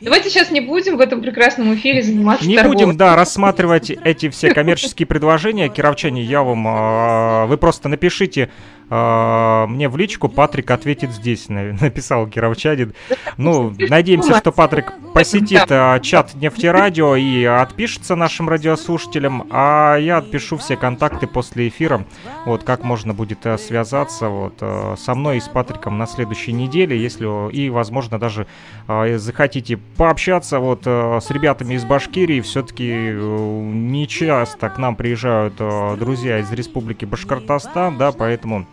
Давайте сейчас не будем в этом прекрасном эфире заниматься Не будем, да, рассматривать эти все коммерческие предложения. Кировчане, я вам... Э, вы просто напишите мне в личку Патрик ответит здесь, написал Кировчанин. Ну, надеемся, что Патрик посетит а, чат Нефтерадио и отпишется нашим радиослушателям, а я отпишу все контакты после эфира, вот как можно будет а, связаться вот со мной и с Патриком на следующей неделе, если и, возможно, даже захотите пообщаться вот с ребятами из Башкирии, все-таки не часто к нам приезжают друзья из Республики Башкортостан, да, поэтому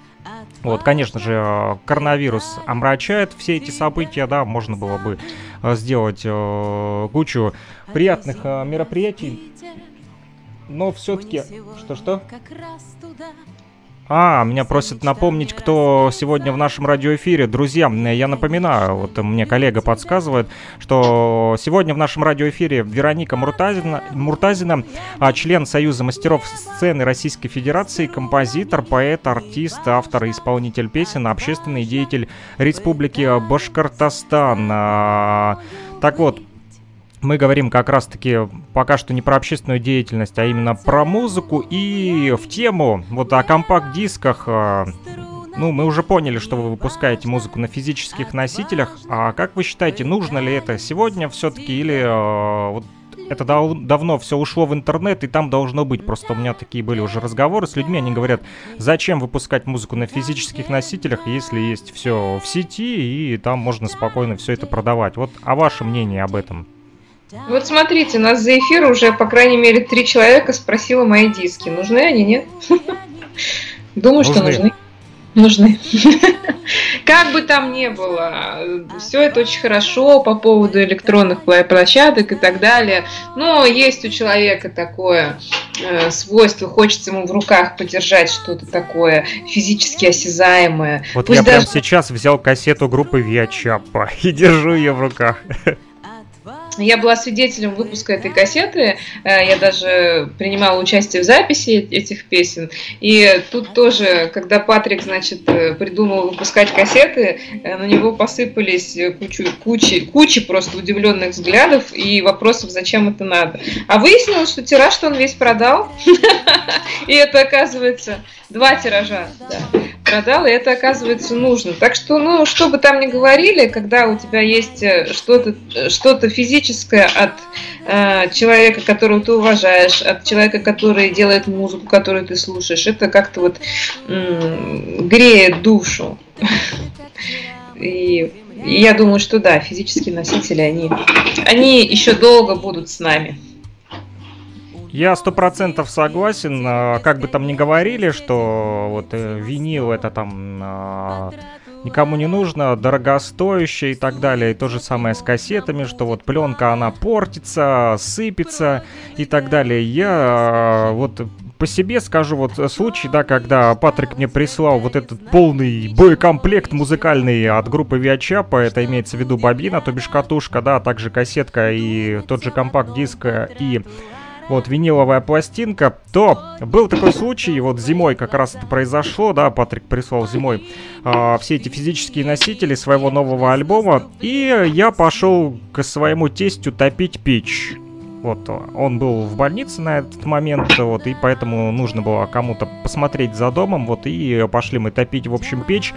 вот, конечно же, э, коронавирус омрачает все эти события, да, можно было бы э, сделать э, кучу приятных э, мероприятий, но все-таки, что-что? А, меня просят напомнить, кто сегодня в нашем радиоэфире. Друзья, я напоминаю, вот мне коллега подсказывает, что сегодня в нашем радиоэфире Вероника Муртазина, Муртазина а, член Союза мастеров сцены Российской Федерации, композитор, поэт, артист, автор и исполнитель песен, общественный деятель Республики Башкортостан. А, так вот, мы говорим как раз-таки пока что не про общественную деятельность, а именно про музыку и в тему вот о компакт-дисках. А, ну, мы уже поняли, что вы выпускаете музыку на физических носителях. А как вы считаете, нужно ли это сегодня все-таки или э, вот это дав давно все ушло в интернет, и там должно быть. Просто у меня такие были уже разговоры с людьми, они говорят, зачем выпускать музыку на физических носителях, если есть все в сети, и там можно спокойно все это продавать. Вот, а ваше мнение об этом? Вот смотрите, у нас за эфир уже, по крайней мере, три человека спросило мои диски. Нужны они, нет? Думаю, что нужны. Нужны. Как бы там ни было, все это очень хорошо по поводу электронных площадок и так далее. Но есть у человека такое э, свойство, хочется ему в руках подержать что-то такое физически осязаемое. Вот Пусть я даже... прям сейчас взял кассету группы Виачапа и держу ее в руках. Я была свидетелем выпуска этой кассеты, э, я даже принимала участие в записи этих песен. И тут тоже, когда Патрик, значит, э, придумал выпускать кассеты, э, на него посыпались кучу, кучи, кучи просто удивленных взглядов и вопросов, зачем это надо. А выяснилось, что тираж-то он весь продал. И это, оказывается, два тиража продал, и это, оказывается, нужно. Так что, ну, что бы там ни говорили, когда у тебя есть что-то что физическое, от э, человека, которого ты уважаешь, от человека, который делает музыку, которую ты слушаешь. Это как-то вот э, греет душу. И я думаю, что да, физические носители, они, они еще долго будут с нами. Я сто процентов согласен, а, как бы там ни говорили, что вот э, винил это там а, никому не нужно, дорогостоящее и так далее. И то же самое с кассетами, что вот пленка она портится, сыпется и так далее. Я а, вот по себе скажу вот случай, да, когда Патрик мне прислал вот этот полный боекомплект музыкальный от группы Виачапа, это имеется в виду бобина, то бишь катушка, да, а также кассетка и тот же компакт-диск и вот виниловая пластинка, то был такой случай, вот зимой как раз это произошло, да, Патрик прислал зимой э, все эти физические носители своего нового альбома, и я пошел к своему тестю топить печь. Вот, он был в больнице на этот момент, вот, и поэтому нужно было кому-то посмотреть за домом, вот, и пошли мы топить, в общем, печь.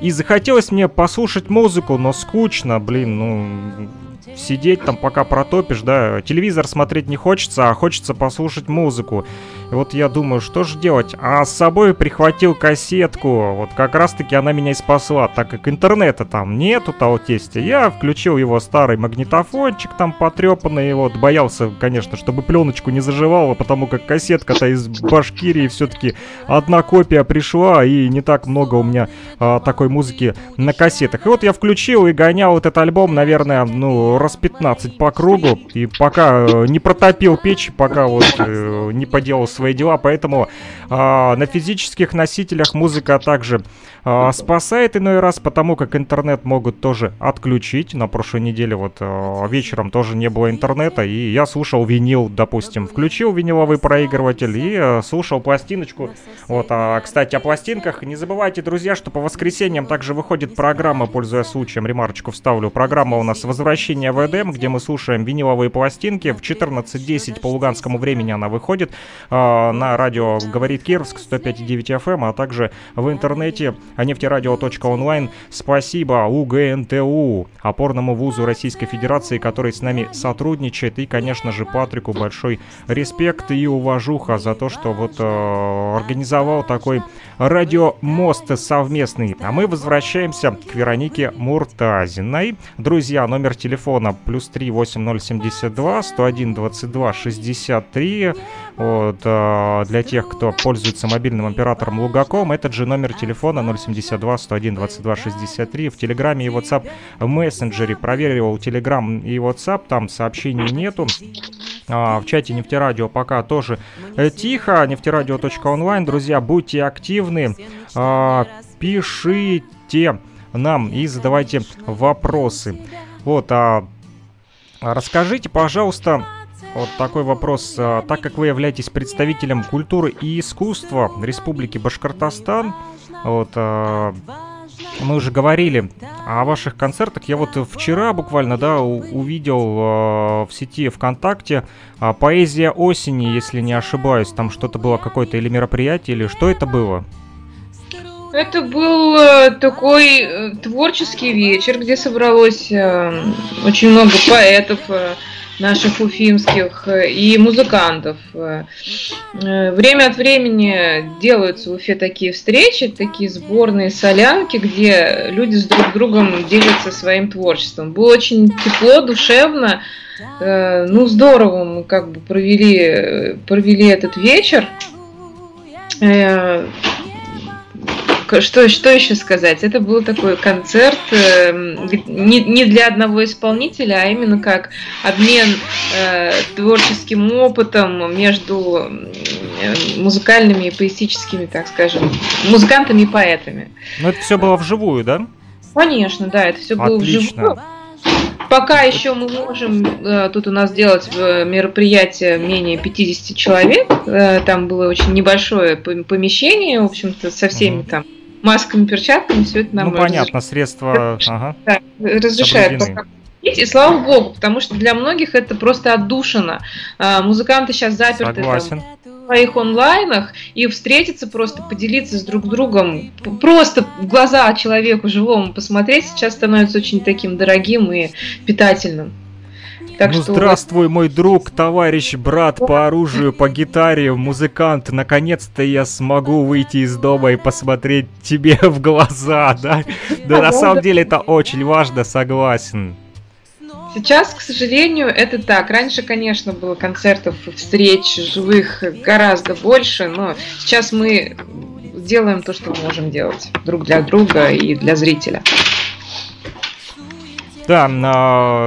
И захотелось мне послушать музыку, но скучно, блин, ну, сидеть там пока протопишь, да, телевизор смотреть не хочется, а хочется послушать музыку. Вот я думаю, что же делать? А с собой прихватил кассетку. Вот как раз-таки она меня и спасла, так как интернета там нету того тесте. Я включил его старый магнитофончик там потрепанный. Вот боялся, конечно, чтобы пленочку не заживала, потому как кассетка-то из Башкирии все-таки одна копия пришла, и не так много у меня а, такой музыки на кассетах. И вот я включил и гонял этот альбом, наверное, ну, раз 15 по кругу. И пока э, не протопил печь, пока вот э, не поделал свои дела. Поэтому э, на физических носителях музыка также э, спасает иной раз, потому как интернет могут тоже отключить. На прошлой неделе вот э, вечером тоже не было интернета, и я слушал винил, допустим. Включил виниловый проигрыватель и э, слушал пластиночку. Вот, а, кстати, о пластинках. Не забывайте, друзья, что по воскресеньям также выходит программа, пользуясь случаем, ремарочку вставлю. Программа у нас «Возвращение в Эдем», где мы слушаем виниловые пластинки. В 14.10 по луганскому времени она выходит э, на радио «Говорит Кировск» 105.9 FM, а также в интернете нефтерадио.онлайн. Спасибо УГНТУ, опорному вузу Российской Федерации, который с нами сотрудничает. И, конечно же, Патрику большой респект и уважуха за то, что вот э, организовал такой радиомост совместный. А мы возвращаемся к Веронике Муртазиной. Друзья, номер телефона плюс 3 8072 101 22 63. Вот, э, для тех, кто пользуется мобильным оператором Лугаком, этот же номер телефона 072 101 22 63. В Телеграме и WhatsApp мессенджере проверил Телеграм и WhatsApp, там сообщений нету. А, в чате Нефтерадио пока тоже э, тихо. Нефтерадио.онлайн. Друзья, будьте активны. А, пишите нам и задавайте вопросы. Вот, а расскажите, пожалуйста, вот такой вопрос. А, так как вы являетесь представителем культуры и искусства Республики Башкортостан, вот, а, мы уже говорили о ваших концертах. Я вот вчера буквально, да, увидел э, в сети ВКонтакте поэзия осени, если не ошибаюсь. Там что-то было какое-то или мероприятие, или что это было? Это был э, такой э, творческий вечер, где собралось э, очень много поэтов, наших уфимских э, и музыкантов. Э, э, время от времени делаются в Уфе такие встречи, такие сборные солянки, где люди с друг другом делятся своим творчеством. Было очень тепло, душевно, ну здорово мы как бы провели, провели этот вечер что, что еще сказать? Это был такой концерт э, не, не для одного исполнителя, а именно как обмен э, творческим опытом между музыкальными и поэтическими, так скажем, музыкантами и поэтами. Ну, это все было вживую, да? Конечно, да, это все было вживую. Пока еще мы можем э, тут у нас делать э, мероприятие менее 50 человек. Э, там было очень небольшое помещение, в общем-то, со всеми угу. там масками, перчатками, все это нам Ну, понятно, средства ага. да, разрешают пока и слава богу, потому что для многих это просто отдушина. А, музыканты сейчас заперты Согласен. Там, своих онлайнах и встретиться просто, поделиться с друг другом, просто в глаза человеку живому посмотреть сейчас становится очень таким дорогим и питательным. Так ну, что... здравствуй, мой друг, товарищ, брат по оружию, по гитаре, музыкант. Наконец-то я смогу выйти из дома и посмотреть тебе в глаза, да? Да, на самом деле это очень важно, согласен. Сейчас, к сожалению, это так. Раньше, конечно, было концертов, встреч живых гораздо больше, но сейчас мы делаем то, что мы можем делать друг для друга и для зрителя. Да,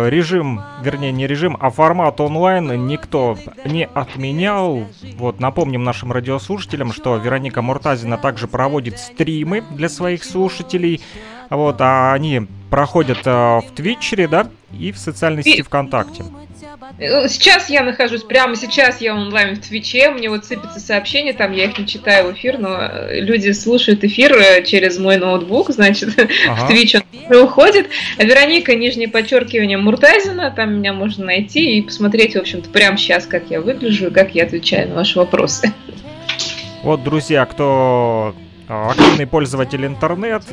режим, вернее не режим, а формат онлайн никто не отменял. Вот напомним нашим радиослушателям, что Вероника Муртазина также проводит стримы для своих слушателей. Вот, а они проходят э, в Твитчере, да, и в социальной сети ВКонтакте. Э, сейчас я нахожусь, прямо сейчас я онлайн в Твиче, мне вот сыпятся сообщения, там я их не читаю в эфир, но э, люди слушают эфир э, через мой ноутбук, значит, ага. в Твич он уходит. А Вероника, нижнее подчеркивание, Муртазина, там меня можно найти и посмотреть, в общем-то, прямо сейчас, как я выгляжу, как я отвечаю на ваши вопросы. Вот, друзья, кто активный пользователь интернет,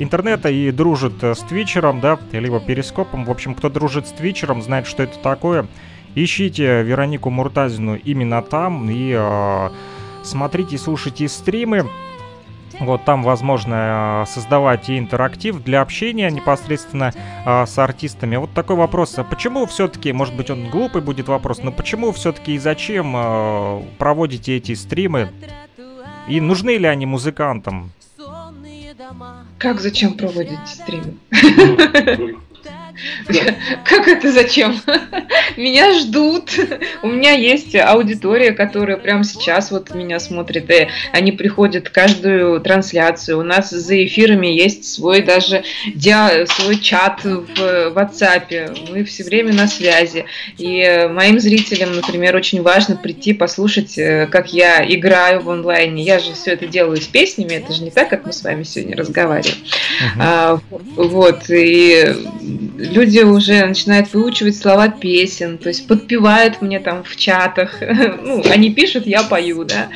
интернета и дружит э, с Твичером, да, либо Перископом. В общем, кто дружит с Твичером, знает, что это такое. ищите Веронику Муртазину именно там и э, смотрите, слушайте стримы. Вот там возможно э, создавать и интерактив для общения непосредственно э, с артистами. Вот такой вопрос. А почему все-таки, может быть он глупый будет вопрос, но почему все-таки и зачем э, проводите эти стримы? И нужны ли они музыкантам? Как зачем проводите стримы? Как это зачем? Меня ждут. У меня есть аудитория, которая прямо сейчас вот меня смотрит. И они приходят каждую трансляцию. У нас за эфирами есть свой даже диа, свой чат в WhatsApp. Мы все время на связи. И моим зрителям, например, очень важно прийти послушать, э, как я играю в онлайне. Я же все это делаю с песнями. Это же не так, как мы с вами сегодня разговариваем. Uh-huh. А, вот. И люди уже начинают выучивать слова песен, то есть подпевают мне там в чатах, ну, они пишут, я пою, да,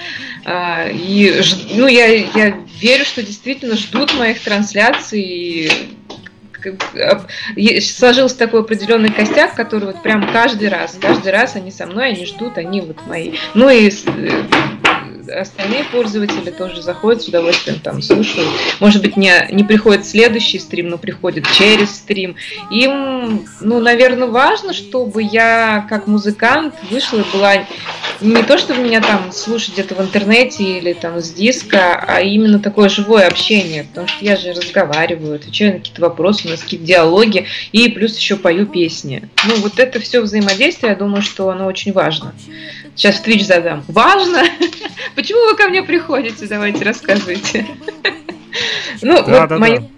а, и, ну, я, я верю, что действительно ждут моих трансляций, и сложился такой определенный костяк, который вот прям каждый раз, каждый раз они со мной, они ждут, они вот мои. Ну и остальные пользователи тоже заходят с удовольствием, там слушают. Может быть, не, не приходит следующий стрим, но приходит через стрим. Им, ну, наверное, важно, чтобы я как музыкант вышла и была не то, чтобы меня там слушать где-то в интернете или там с диска, а именно такое живое общение, потому что я же разговариваю, отвечаю на какие-то вопросы, у нас какие-то диалоги, и плюс еще пою песни. Ну, вот это все взаимодействие, я думаю, что оно очень важно. Сейчас в Twitch задам. Важно? Почему вы ко мне приходите? Давайте рассказывайте. Ну, вот мое,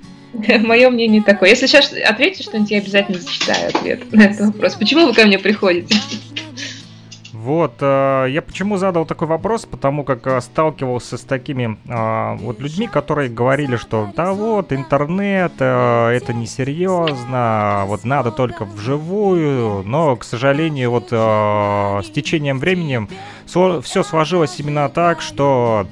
мое мнение такое. Если сейчас ответите что-нибудь, я обязательно зачитаю ответ на этот вопрос. Почему вы ко мне приходите? Вот, э, я почему задал такой вопрос, потому как э, сталкивался с такими э, вот людьми, которые говорили, что да вот, интернет, это несерьезно, вот надо только вживую, но, к сожалению, вот с течением времени все сложилось именно так, что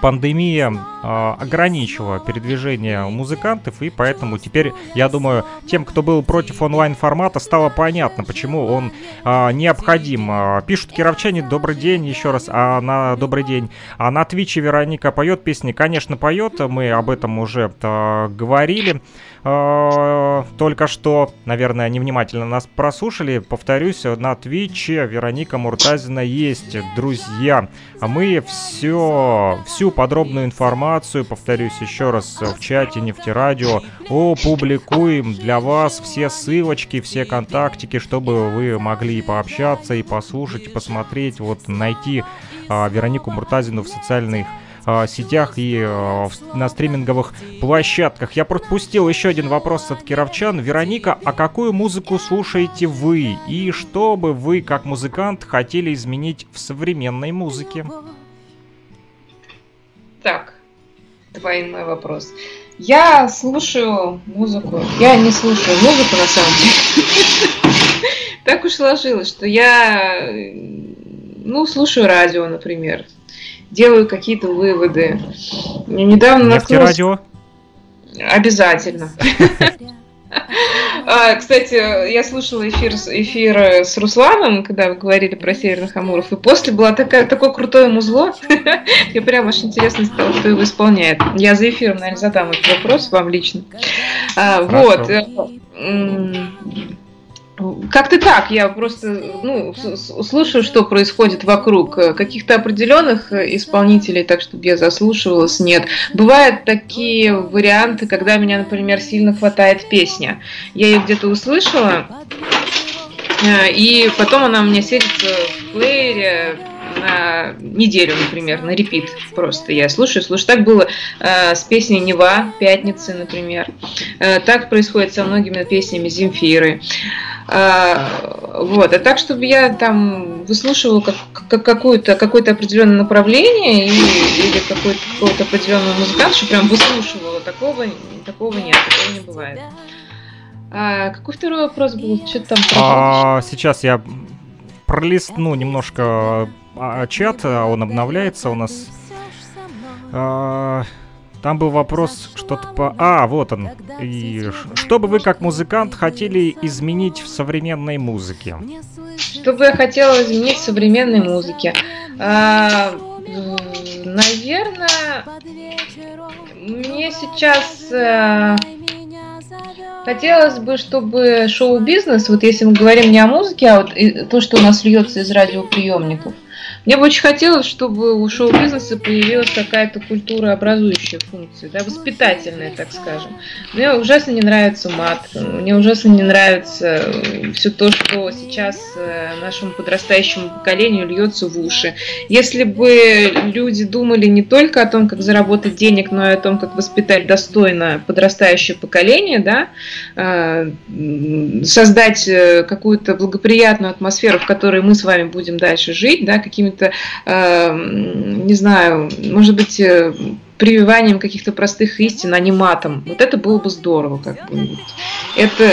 пандемия э, ограничила передвижение музыкантов, и поэтому теперь, я думаю, тем, кто был против онлайн-формата, стало понятно, почему он э, необходим. Пишут кировчане, добрый день, еще раз, а на добрый день. А на Твиче Вероника поет песни, конечно, поет, мы об этом уже э, говорили. Э, только что, наверное, невнимательно нас прослушали. Повторюсь, на Твиче Вероника Муртазина есть, друзья. А мы все, всю подробную информацию, повторюсь еще раз, в чате Нефтерадио опубликуем для вас все ссылочки, все контактики, чтобы вы могли пообщаться, и послушать, и посмотреть, вот найти а, Веронику Муртазину в социальных э, сетях и э, на стриминговых площадках. Я пропустил еще один вопрос от кировчан. Вероника, а какую музыку слушаете вы? И что бы вы, как музыкант, хотели изменить в современной музыке? Так, двойной вопрос. Я слушаю музыку. Я не слушаю музыку на самом деле. Так уж сложилось, что я ну, слушаю радио, например делаю какие-то выводы. Недавно наткнулась... радио? Обязательно. А, кстати, я слушала эфир, эфир с Русланом, когда вы говорили про Северных Амуров, и после было такая, такое крутое музло. Мне прям аж интересно стало, кто его исполняет. Я за эфиром, наверное, задам этот вопрос вам лично. А, вот. Как-то так, я просто ну, слушаю, что происходит вокруг. Каких-то определенных исполнителей, так чтобы я заслушивалась, нет. Бывают такие варианты, когда меня, например, сильно хватает песня. Я ее где-то услышала, э, и потом она у меня сидит в плеере на неделю, например, на репит просто. Я слушаю, слушаю. Так было э, с песней «Нева» «Пятницы», например. Э, так происходит со многими песнями Земфиры. А, вот. А так, чтобы я там выслушивала как, как какое-то какое определенное направление или, или какой-то какого-то определенного музыканта, что прям выслушивала, такого, такого нет, такого не бывает. А, какой второй вопрос был? Что там а, Сейчас я пролистну немножко а, чат, он обновляется у нас. А, Там был вопрос что-то по... А, вот он. И что бы вы как музыкант хотели изменить в современной музыке? Что бы я хотела изменить в современной музыке? А, наверное, мне сейчас э, хотелось бы, чтобы шоу-бизнес, вот если мы говорим не о музыке, а вот то, что у нас льется из радиоприемников, мне бы очень хотелось, чтобы у шоу-бизнеса появилась какая-то культура образующая функция, да, воспитательная, так скажем. Мне ужасно не нравится мат, мне ужасно не нравится э, все то, что сейчас э, нашему подрастающему поколению льется в уши. Если бы люди думали не только о том, как заработать денег, но и о том, как воспитать достойно подрастающее поколение, да, э, создать какую-то благоприятную атмосферу, в которой мы с вами будем дальше жить, да, какими-то, э, не знаю, может быть, э, прививанием каких-то простых истин, а не матом. Вот это было бы здорово, как бы. Это,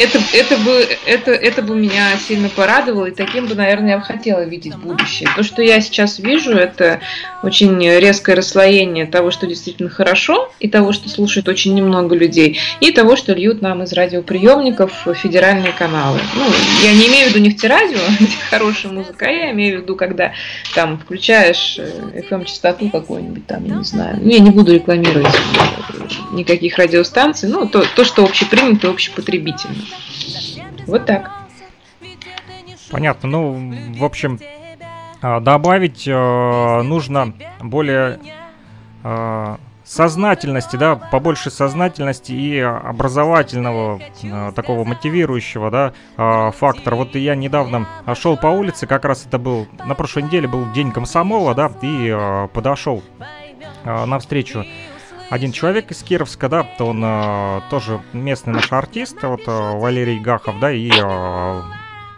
это, это, бы, это, это бы меня сильно порадовало, и таким бы, наверное, я бы хотела видеть будущее. То, что я сейчас вижу, это очень резкое расслоение того, что действительно хорошо, и того, что слушает очень немного людей, и того, что льют нам из радиоприемников федеральные каналы. Ну, я не имею в виду нефтерадио, где хорошая музыка, а я имею в виду, когда там включаешь FM-частоту э, какую-нибудь там, я не знаю, я не буду рекламировать никаких радиостанций, ну, то, то что общепринято общепотребительно. Вот так. Понятно. Ну, в общем, а, добавить э, нужно более э, сознательности, да, побольше сознательности и образовательного э, такого мотивирующего, да, э, фактора. Вот я недавно шел по улице, как раз это был на прошлой неделе был день комсомола, да, и э, подошел навстречу один человек из Кировска, да, он э, тоже местный наш артист, вот э, Валерий Гахов, да, и э,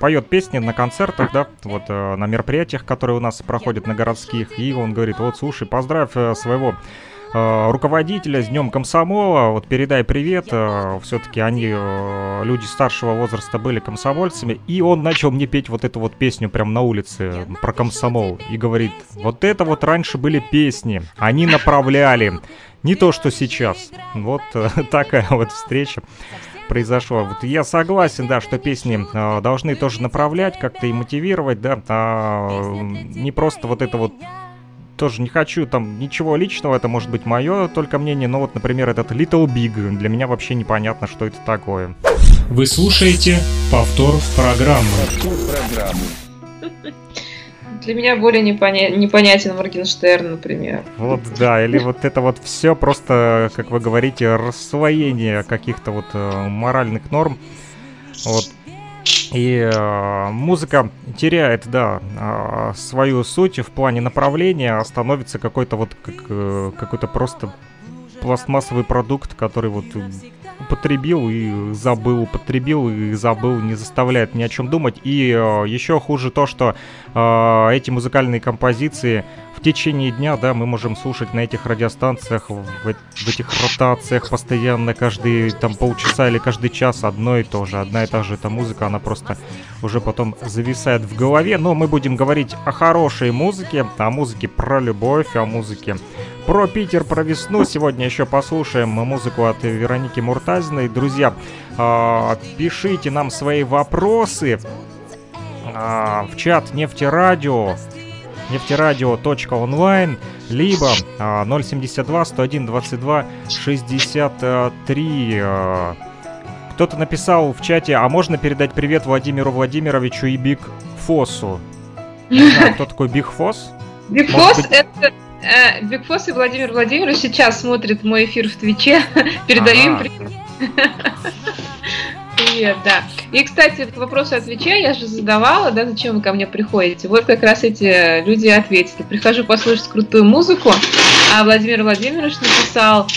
поет песни на концертах, да, вот э, на мероприятиях, которые у нас проходят на городских, и он говорит, вот, слушай, поздравь э, своего руководителя с Днем Комсомола, вот передай привет, э, все-таки они, э, люди старшего возраста, были комсомольцами, и он начал мне петь вот эту вот песню прям на улице про комсомол, и говорит, вот это вот раньше были песни, они направляли, не то, что сейчас. Вот э, такая вот встреча произошла. Вот я согласен, да, что песни э, должны тоже направлять, как-то и мотивировать, да, а не просто вот это вот тоже не хочу там ничего личного, это может быть мое только мнение, но вот, например, этот Little Big, для меня вообще непонятно, что это такое. Вы слушаете повтор программы. Повтор программы. Для меня более непоня... непонятен Моргенштерн, например. Вот да, или вот это вот все просто, как вы говорите, рассвоение каких-то вот э, моральных норм. Вот. И э, музыка теряет, да, э, свою суть в плане направления, а становится какой-то вот как, э, какой-то просто пластмассовый продукт, который вот употребил и забыл, употребил и забыл, не заставляет ни о чем думать. И э, еще хуже то, что э, эти музыкальные композиции течение дня, да, мы можем слушать на этих радиостанциях, в, в этих ротациях постоянно, каждые там полчаса или каждый час одно и то же, одна и та же эта музыка, она просто уже потом зависает в голове. Но мы будем говорить о хорошей музыке, о музыке про любовь, о музыке про Питер, про весну. Сегодня еще послушаем музыку от Вероники Муртазиной. Друзья, э, пишите нам свои вопросы э, в чат нефтерадио нефтерадио.онлайн либо э, 072 101 22 63 э, кто-то написал в чате, а можно передать привет Владимиру Владимировичу и Биг Фосу? Не знаю, кто такой Биг Фос? Биг Фос быть... это Э, Бигфос и Владимир Владимирович сейчас смотрят мой эфир в Твиче. Передаю им привет. Привет, да. И, кстати, этот вопрос от Твича я же задавала, да, зачем вы ко мне приходите. Вот как раз эти люди ответили. Прихожу послушать крутую музыку, а Владимир Владимирович написал,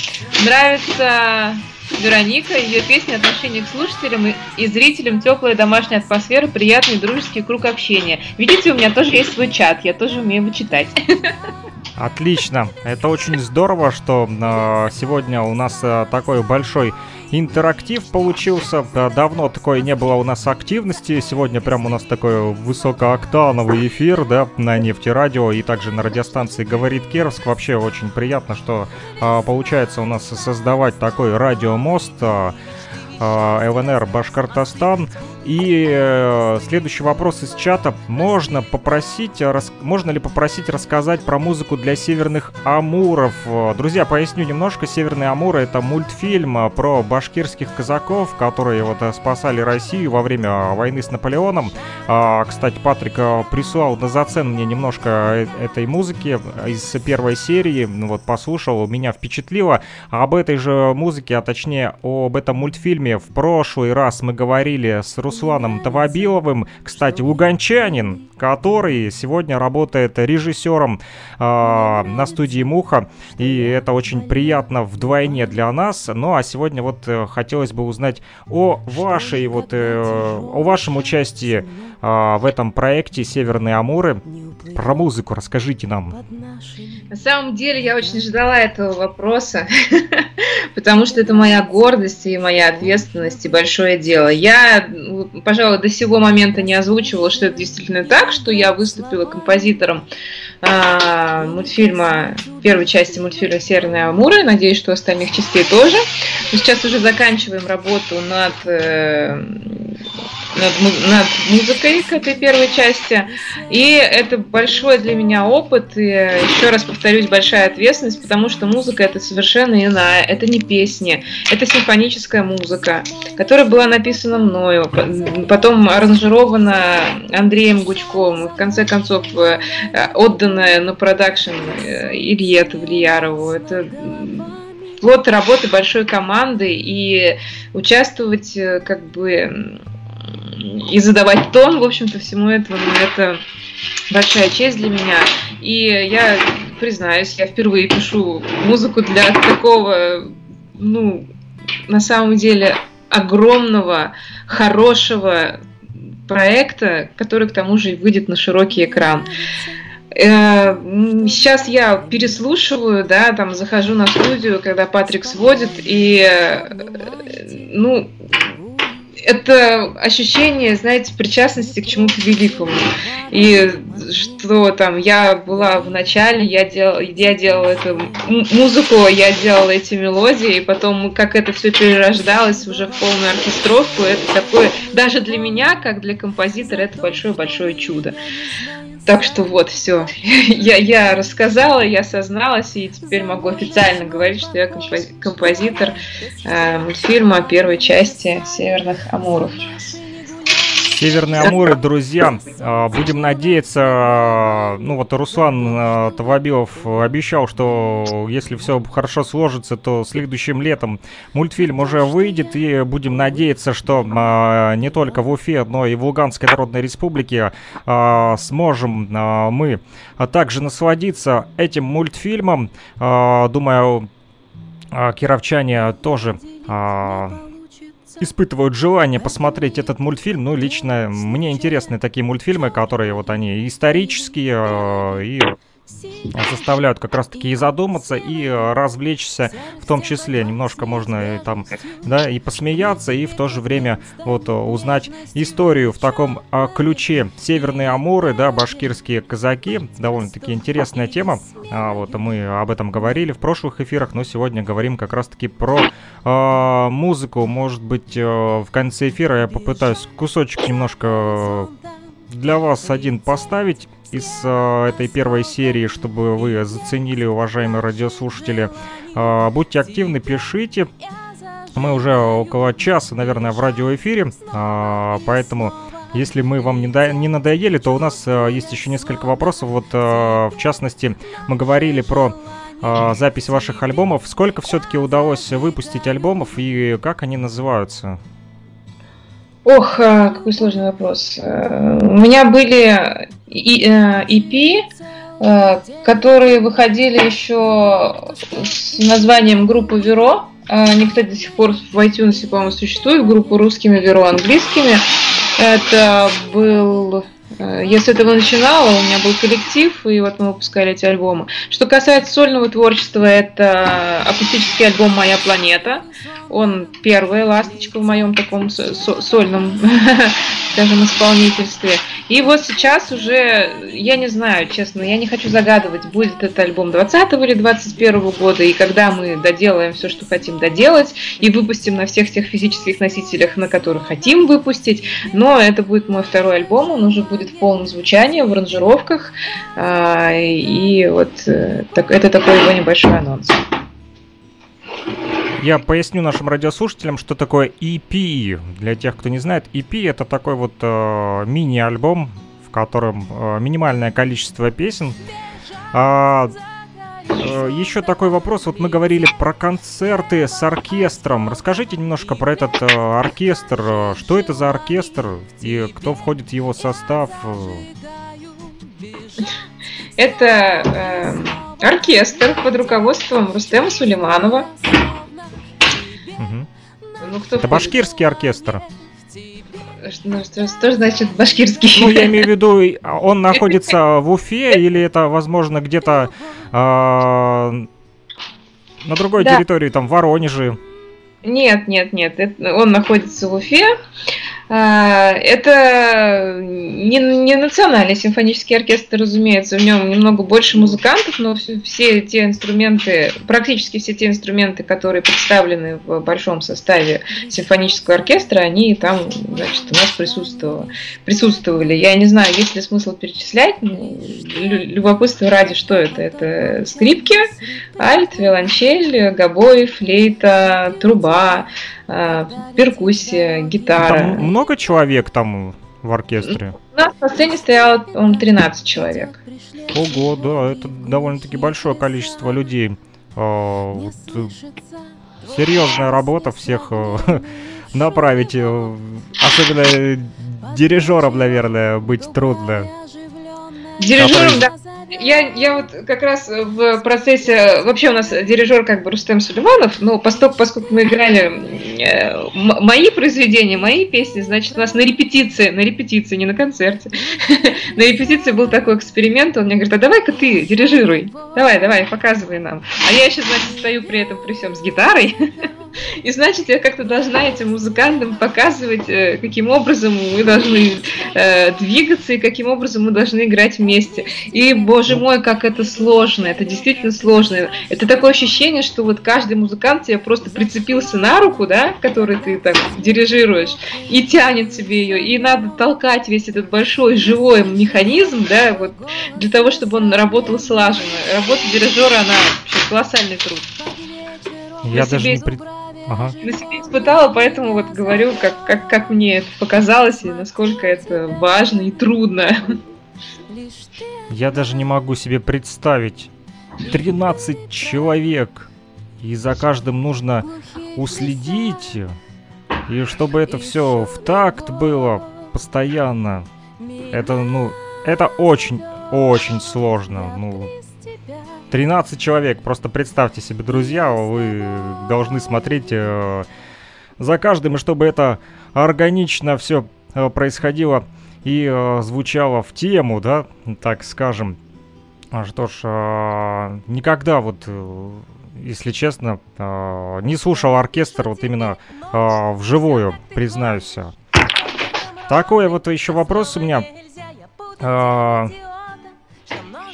нравится Вероника, ее песни, отношение к слушателям и зрителям, теплая домашняя атмосфера, приятный дружеский круг общения. Видите, у меня тоже есть свой чат, я тоже умею его читать. Отлично. Это очень здорово, что э, сегодня у нас э, такой большой интерактив получился. Да, давно такой не было у нас активности. Сегодня прям у нас такой высокооктановый эфир, да, на нефтерадио и также на радиостанции «Говорит Кировск». Вообще очень приятно, что э, получается у нас создавать такой радиомост э, э, ЛНР Башкортостан. И э, следующий вопрос из чата. Можно попросить, э, рас... можно ли попросить рассказать про музыку для Северных Амуров? Э, друзья, поясню немножко. Северные Амуры это мультфильм э, про башкирских казаков, которые вот спасали Россию во время войны с Наполеоном. А, кстати, Патрик прислал на зацен мне немножко этой музыки из первой серии. Ну вот послушал, меня впечатлило. Об этой же музыке, а точнее об этом мультфильме в прошлый раз мы говорили с Рус Русланом Тавабиловым. Кстати, луганчанин, который сегодня работает режиссером э, на студии Муха. И это очень приятно вдвойне для нас. Ну а сегодня вот э, хотелось бы узнать о вашей вот э, о вашем участии э, в этом проекте Северные Амуры. Про музыку расскажите нам. На самом деле я очень ждала этого вопроса, потому что это моя гордость и моя ответственность и большое дело. Я, пожалуй, до сего момента не озвучивала, что это действительно так, что я выступила композитором э, мультфильма, первой части мультфильма «Северные Амуры». Надеюсь, что остальных частей тоже. Мы сейчас уже заканчиваем работу над э, над, над музыкой к этой первой части. И это большой для меня опыт. И еще раз повторюсь, большая ответственность, потому что музыка это совершенно иная. Это не песни, это симфоническая музыка, которая была написана мною, потом аранжирована Андреем Гучковым, в конце концов э, отданная на продакшн э, Илье Тавлиярову. Это плод работы большой команды и участвовать э, как бы и задавать тон, в общем-то, всему этому, это большая честь для меня. И я признаюсь, я впервые пишу музыку для такого, ну, на самом деле, огромного, хорошего проекта, который к тому же выйдет на широкий экран. Э, сейчас я переслушиваю, да, там захожу на студию, когда Патрик сводит, и, э, ну, это ощущение, знаете, причастности к чему-то великому. И что там, я была в начале, я, дел, я делала эту музыку, я делала эти мелодии, и потом, как это все перерождалось уже в полную оркестровку, это такое, даже для меня, как для композитора, это большое-большое чудо. Так что вот, все. Я, я рассказала, я созналась, и теперь могу официально говорить, что я композитор э, мультфильма первой части «Северных Амуров». Северные Амуры, друзья, а, будем надеяться, ну вот Руслан а, Тавабилов обещал, что если все хорошо сложится, то следующим летом мультфильм уже выйдет, и будем надеяться, что а, не только в Уфе, но и в Луганской Народной Республике сможем мы также насладиться этим мультфильмом. Думаю, кировчане тоже испытывают желание посмотреть этот мультфильм. Ну, лично мне интересны такие мультфильмы, которые вот они исторические э, и заставляют как раз-таки и задуматься, и э, развлечься в том числе. Немножко можно и там, да, и посмеяться, и в то же время вот э, узнать историю в таком а, ключе. Северные Амуры, да, башкирские казаки, довольно-таки интересная тема. А, вот мы об этом говорили в прошлых эфирах, но сегодня говорим как раз-таки про а, музыку. Может быть, в конце эфира я попытаюсь кусочек немножко для вас один поставить из э, этой первой серии, чтобы вы заценили, уважаемые радиослушатели. Э, будьте активны, пишите. Мы уже около часа, наверное, в радиоэфире, э, поэтому... Если мы вам не, до... не надоели, то у нас э, есть еще несколько вопросов. Вот, э, в частности, мы говорили про э, запись ваших альбомов. Сколько все-таки удалось выпустить альбомов и как они называются? Ох, э, какой сложный вопрос. Э, у меня были EP, э, которые выходили еще с названием группы Веро. Они, кстати, до сих пор в iTunes, по-моему, существуют. Группа русскими, Веро английскими. Это был Э, я с этого начинала, у меня был коллектив, и вот мы выпускали эти альбомы. Что касается сольного творчества, это акустический альбом «Моя планета». Он первая ласточка в моем таком сольном, скажем, исполнительстве. И вот сейчас уже, я не знаю, честно, я не хочу загадывать, будет это альбом 20 или 21 года, и когда мы доделаем все, что хотим доделать, и выпустим на всех тех физических носителях, на которых хотим выпустить, но это будет мой второй альбом, он уже будет в полном звучании, в аранжировках, а, и вот э, это такой его небольшой анонс. Я поясню нашим радиослушателям, что такое EP. Для тех, кто не знает, EP это такой вот э, мини-альбом, в котором э, минимальное количество песен. А, э, еще такой вопрос. Вот мы говорили про концерты с оркестром. Расскажите немножко про этот э, оркестр. Что это за оркестр и кто входит в его состав? Это э, оркестр под руководством Рустема Сулейманова. Ну, кто Это башкирский оркестр. Ну, что, что значит башкирский? Ну, я имею в виду, он находится в Уфе, или это, возможно, где-то э, на другой да. территории, там, в Воронеже? Нет, нет, нет, это, он находится в Уфе. А, это не, не национальный симфонический оркестр, разумеется, в нем немного больше музыкантов, но все те инструменты, практически все те инструменты, которые представлены в большом составе симфонического оркестра, они там, значит, у нас присутствовали. присутствовали. Я не знаю, есть ли смысл перечислять, любопытство ради, что это. Это скрипки, альт, виолончель, гобой, флейта, труба, перкуссия, гитара. Там много человек там в оркестре? У нас на сцене стояло, он 13 человек. Ого, да, это довольно-таки большое количество людей. А, вот, э, серьезная работа всех э, направить. Э, особенно дирижером, наверное, быть трудно. Дирижером, да я, я вот как раз в процессе... Вообще у нас дирижер как бы Рустем Сулейманов, но поскольку, поскольку мы играли э, мои произведения, мои песни, значит, у нас на репетиции, на репетиции, не на концерте, на репетиции был такой эксперимент, он мне говорит, а давай-ка ты дирижируй, давай, давай, показывай нам. А я еще, значит, стою при этом при всем с гитарой, и значит, я как-то должна этим музыкантам показывать, э, каким образом мы должны э, двигаться и каким образом мы должны играть вместе. И, боже мой, как это сложно, это действительно сложно. Это такое ощущение, что вот каждый музыкант тебе просто прицепился на руку, да, который ты так дирижируешь, и тянет тебе ее, и надо толкать весь этот большой живой механизм, да, вот для того, чтобы он работал слаженно. Работа дирижера, она вообще колоссальный труд. Я даже не пред... ага. на себе испытала, поэтому вот говорю, как, как, как мне это показалось и насколько это важно и трудно. Я даже не могу себе представить. 13 человек. И за каждым нужно уследить. И чтобы это все в такт было постоянно. Это, ну, это очень, очень сложно. Ну, 13 человек. Просто представьте себе, друзья, вы должны смотреть э, за каждым, и чтобы это органично все э, происходило и э, звучало в тему, да, так скажем. А что ж, э, никогда вот, э, если честно, э, не слушал оркестр вот именно э, вживую, признаюсь. Такой вот еще вопрос у меня. Э,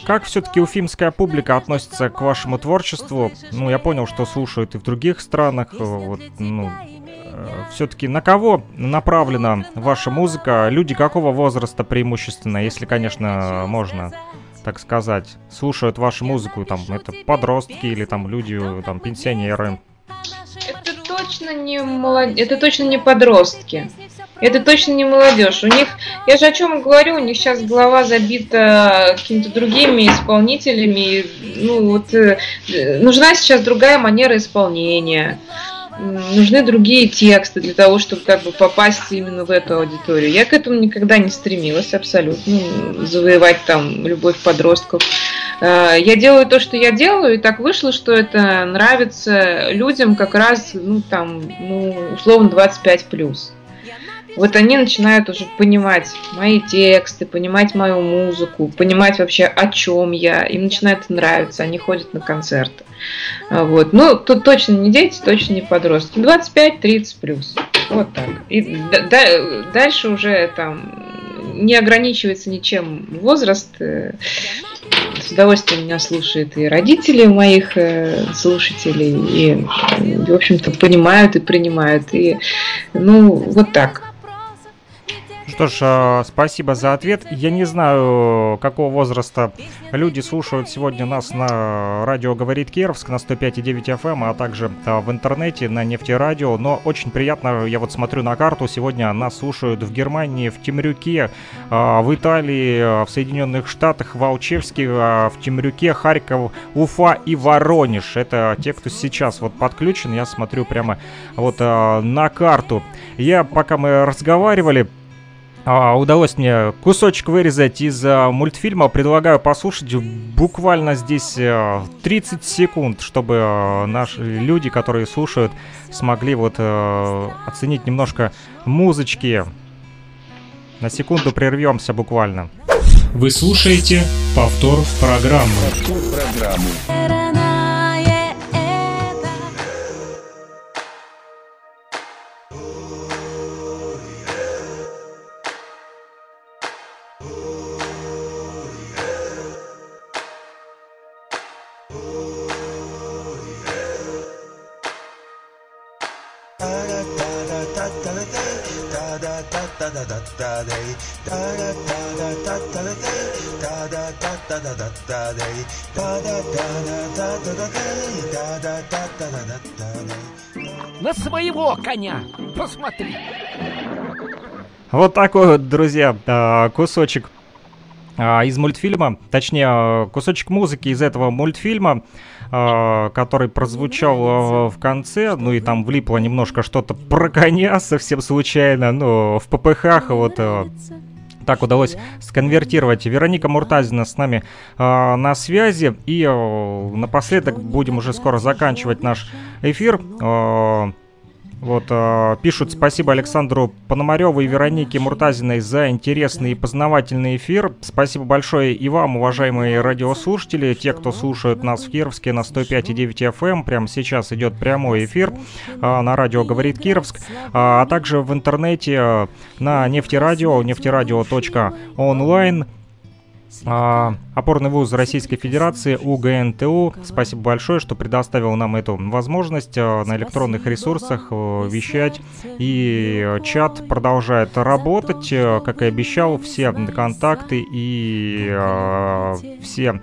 как все-таки уфимская публика относится к вашему творчеству? Ну, я понял, что слушают и в других странах. Э, вот, ну, э, все-таки на кого направлена ваша музыка? Люди какого возраста преимущественно, если, конечно, можно так сказать, слушают вашу музыку, там, это подростки или там люди, там, пенсионеры? Это точно не молод... это точно не подростки. Это точно не молодежь. У них, я же о чем говорю, у них сейчас голова забита какими-то другими исполнителями. Ну вот э, нужна сейчас другая манера исполнения. Нужны другие тексты для того, чтобы как бы попасть именно в эту аудиторию. Я к этому никогда не стремилась абсолютно, завоевать там любовь подростков. Э, я делаю то, что я делаю, и так вышло, что это нравится людям как раз, ну, там, ну, условно, 25 плюс. Вот они начинают уже понимать мои тексты, понимать мою музыку, понимать вообще о чем я, им начинает нравиться, они ходят на концерты. А, вот. Ну, тут точно не дети, точно не подростки. 25-30 плюс. Вот так. И дальше уже там не ограничивается ничем возраст. Э, с удовольствием меня слушают и родители моих э, слушателей, и, в общем-то, понимают и принимают. И, ну, вот так. Что ж, а, спасибо за ответ. Я не знаю, какого возраста люди слушают сегодня нас на радио «Говорит Кировск» на 105,9 FM, эм, а также а, в интернете на нефтерадио. Но очень приятно, я вот смотрю на карту, сегодня нас слушают в Германии, в Темрюке, а, в Италии, в Соединенных Штатах, в Алчевске, в Темрюке, Харьков, Уфа и Воронеж. Это те, кто сейчас вот подключен. Я смотрю прямо вот на карту. Я, пока мы разговаривали, а, удалось мне кусочек вырезать из а, мультфильма. Предлагаю послушать буквально здесь а, 30 секунд, чтобы а, наши люди, которые слушают, смогли вот а, оценить немножко музычки. На секунду прервемся буквально. Вы слушаете повтор программы. Повтор программы. На своего коня посмотри. Вот такой вот, друзья, кусочек из мультфильма, точнее, кусочек музыки из этого мультфильма, который прозвучал в конце, ну и там влипло немножко что-то про коня совсем случайно, ну, в ППХ вот так удалось сконвертировать. Вероника Муртазина с нами э, на связи. И э, напоследок будем уже скоро заканчивать наш эфир. Э, вот, э, пишут спасибо Александру Пономареву и Веронике Муртазиной за интересный и познавательный эфир. Спасибо большое и вам, уважаемые радиослушатели, те, кто слушают нас в Кировске на 105,9 FM. Эм. Прямо сейчас идет прямой эфир э, на радио «Говорит Кировск», э, а также в интернете э, на нефтерадио, нефтерадио.онлайн. А, опорный вуз Российской Федерации УГНТУ. Спасибо большое, что предоставил нам эту возможность а, на электронных ресурсах а, вещать. И чат продолжает работать, как и обещал. Все контакты и а, все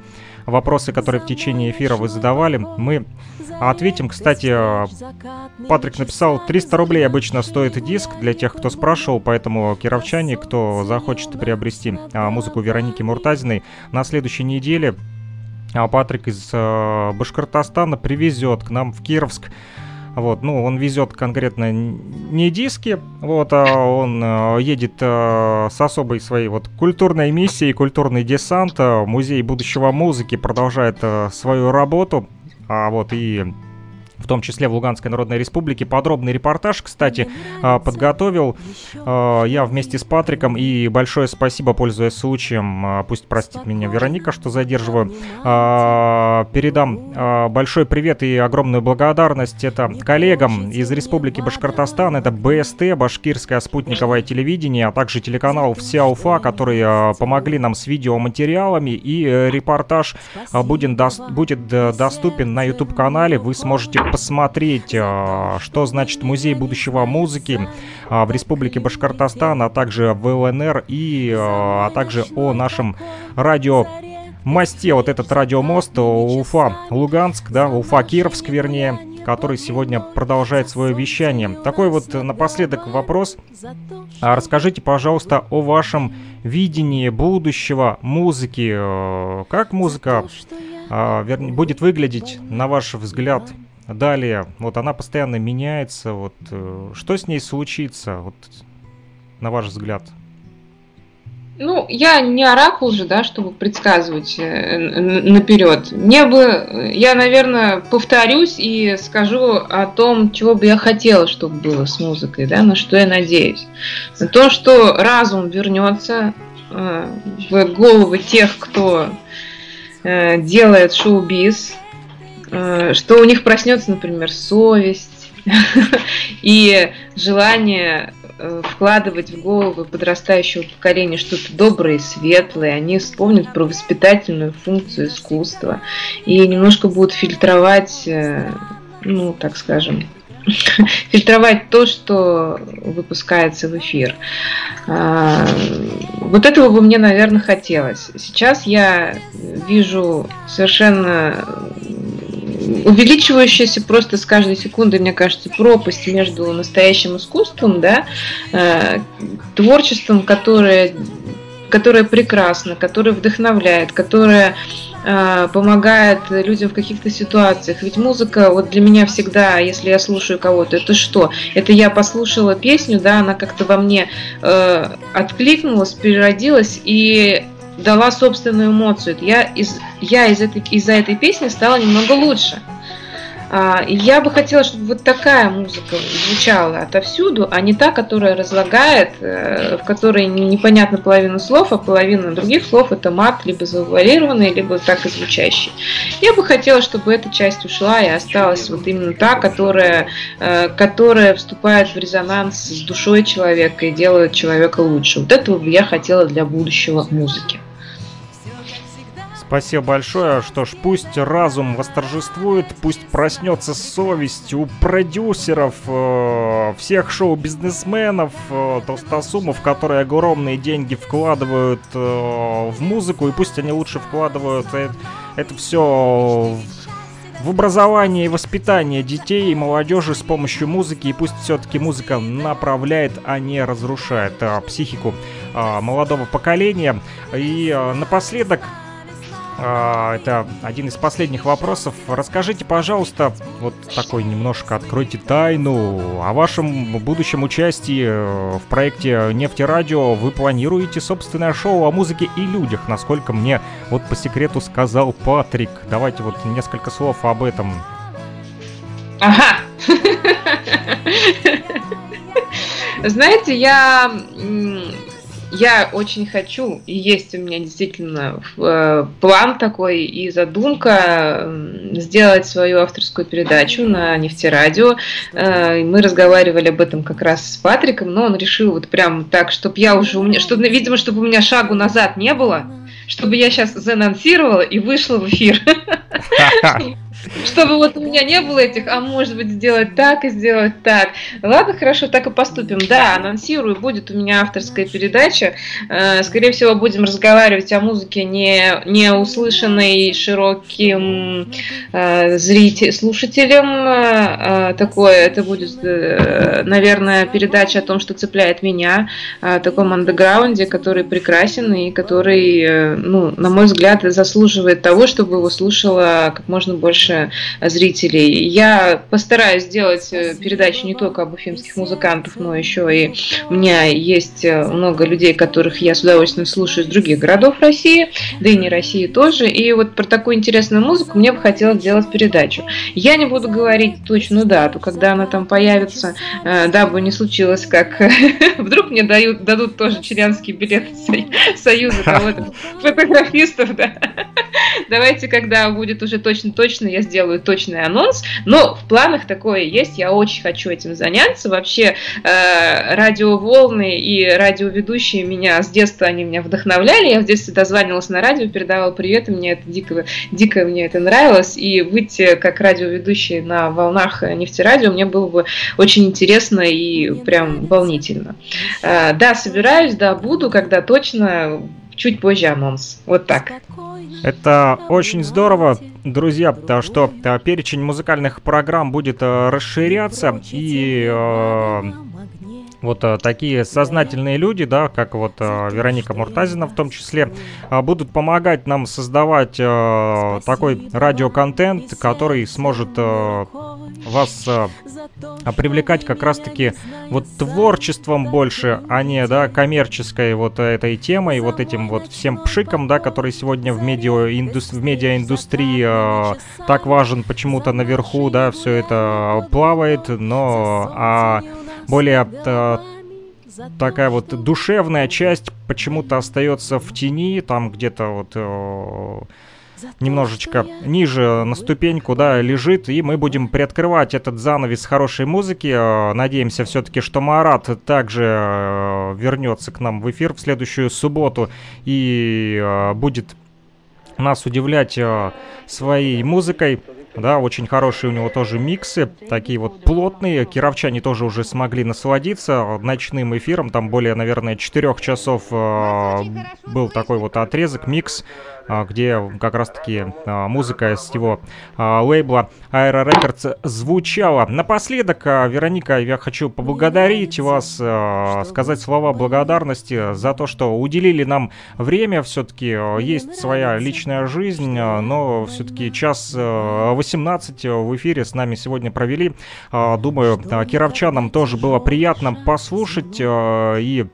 вопросы, которые в течение эфира вы задавали, мы ответим. Кстати, Патрик написал, 300 рублей обычно стоит диск для тех, кто спрашивал, поэтому кировчане, кто захочет приобрести а, музыку Вероники Муртазиной, на следующей неделе а Патрик из э, Башкортостана привезет к нам в Кировск вот, ну, он везет конкретно не диски, вот, а он э, едет э, с особой своей вот культурной миссией, культурный десант. Э, Музей будущего музыки продолжает свою работу. А вот и в том числе в Луганской Народной Республике. Подробный репортаж, кстати, а, подготовил а, я вместе с Патриком. И большое спасибо, пользуясь случаем, а, пусть простит меня Вероника, что задерживаю, передам большой привет и огромную благодарность это коллегам из Республики Башкортостан, это БСТ, Башкирское спутниковое телевидение, а также телеканал Вся Уфа, которые помогли нам с видеоматериалами. И э, репортаж будет, будет э, доступен на YouTube-канале. Вы сможете посмотреть, а, что значит Музей будущего музыки а, в Республике Башкортостан, а также в ЛНР и а, а также о нашем радио мосте, вот этот радиомост Уфа-Луганск, да, Уфа-Кировск, вернее, который сегодня продолжает свое вещание. Такой вот напоследок вопрос. Расскажите, пожалуйста, о вашем видении будущего музыки. Как музыка вернее, будет выглядеть, на ваш взгляд, Далее, вот она постоянно меняется. Вот э, что с ней случится, вот на ваш взгляд? Ну, я не оракул же, да, чтобы предсказывать э, наперед. Мне бы, я, наверное, повторюсь и скажу о том, чего бы я хотела, чтобы было с музыкой, да, на что я надеюсь. На то, что разум вернется э, в головы тех, кто э, делает шоу-биз, что у них проснется, например, совесть и желание Э, вкладывать в головы подрастающего поколения что-то доброе и светлое, они вспомнят про воспитательную функцию искусства и немножко будут фильтровать, э, ну, так скажем, фильтровать то, что выпускается в эфир. А, вот этого бы мне, наверное, хотелось. Сейчас я вижу совершенно увеличивающаяся просто с каждой секундой, мне кажется, пропасть между настоящим искусством, да, э, творчеством, которое, которое прекрасно, которое вдохновляет, которое э, помогает людям в каких-то ситуациях. Ведь музыка, вот для меня всегда, если я слушаю кого-то, это что? Это я послушала песню, да, она как-то во мне э, откликнулась, переродилась, и дала собственную эмоцию. Я из, я из этой, из-за этой песни стала немного лучше. А, я бы хотела, чтобы вот такая музыка звучала отовсюду, а не та, которая разлагает, э, в которой непонятно половина слов, а половина других слов это мат, либо завуалированный, либо так и звучащий. Я бы хотела, чтобы эта часть ушла и осталась вот именно та, которая, э, которая вступает в резонанс с душой человека и делает человека лучше. Вот этого бы я хотела для будущего музыки. Спасибо большое. Что ж, пусть разум восторжествует, пусть проснется совесть у продюсеров, э, всех шоу-бизнесменов, э, толстосумов, которые огромные деньги вкладывают э, в музыку, и пусть они лучше вкладывают это, это все в образование и воспитание детей и молодежи с помощью музыки, и пусть все-таки музыка направляет, а не разрушает э, психику э, молодого поколения. И э, напоследок а, это один из последних вопросов. Расскажите, пожалуйста, вот такой немножко откройте тайну о вашем будущем участии э, в проекте Нефтерадио. Вы планируете собственное шоу о музыке и людях, насколько мне вот по секрету сказал Патрик. Давайте вот несколько слов об этом. Ага. Знаете, я я очень хочу, и есть у меня действительно э, план такой и задумка сделать свою авторскую передачу на нефтерадио. Э, мы разговаривали об этом как раз с Патриком, но он решил вот прям так, чтобы я уже у меня, чтобы, видимо, чтобы у меня шагу назад не было, чтобы я сейчас заанонсировала и вышла в эфир. Чтобы вот у меня не было этих, а может быть сделать так и сделать так. Ладно, хорошо, так и поступим. Да, анонсирую, будет у меня авторская передача. Э, скорее всего, будем разговаривать о музыке не, не услышанной широким э, зрителям, слушателям. Э, такое, это будет, наверное, передача о том, что цепляет меня, о таком андеграунде, который прекрасен и который, ну, на мой взгляд, заслуживает того, чтобы его слушало как можно больше больше зрителей. Я постараюсь сделать э, передачу не только об уфимских музыкантах, но еще и у меня есть э, много людей, которых я с удовольствием слушаю из других городов России, да и не России тоже. И вот про такую интересную музыку мне бы хотелось сделать передачу. Я не буду говорить точную дату, когда она там появится, э, дабы не случилось, как вдруг мне дают, дадут тоже членский билет Союза кого-то, фотографистов, да. Давайте, когда будет уже точно-точно, я сделаю точный анонс, но в планах такое есть, я очень хочу этим заняться. Вообще э, радиоволны и радиоведущие меня с детства, они меня вдохновляли, я в детстве дозванивалась на радио, передавала привет, и мне это дико, дико мне это нравилось, и выйти как радиоведущий на волнах нефтерадио мне было бы очень интересно и прям волнительно. Э, да, собираюсь, да, буду, когда точно, чуть позже анонс. Вот так. Это очень здорово, друзья, потому что э, перечень музыкальных программ будет э, расширяться, и э, вот а, такие сознательные люди, да, как вот а, Вероника Муртазина в том числе, а, будут помогать нам создавать а, такой радиоконтент, который сможет а, вас а, привлекать как раз-таки вот творчеством больше, а не, да, коммерческой вот этой темой, вот этим вот всем пшиком, да, который сегодня в, медиа в медиаиндустрии а, так важен почему-то наверху, да, все это плавает, но а более э, такая вот душевная часть почему-то остается в тени, там где-то вот э, немножечко ниже на ступеньку, да, лежит, и мы будем приоткрывать этот занавес хорошей музыки. Э, надеемся все-таки, что Марат также э, вернется к нам в эфир в следующую субботу и э, будет нас удивлять э, своей музыкой. Да, очень хорошие у него тоже миксы, такие вот плотные. Кировчане тоже уже смогли насладиться ночным эфиром. Там более, наверное, 4 часов э, был такой вот отрезок, микс где как раз-таки а, музыка с его а, лейбла Aero Records звучала. Напоследок, Вероника, я хочу поблагодарить вас, сказать слова благодарности за то, что уделили нам время. Все-таки есть своя личная жизнь, но все-таки час 18 в эфире с нами сегодня провели. Думаю, кировчанам тоже было приятно послушать и а,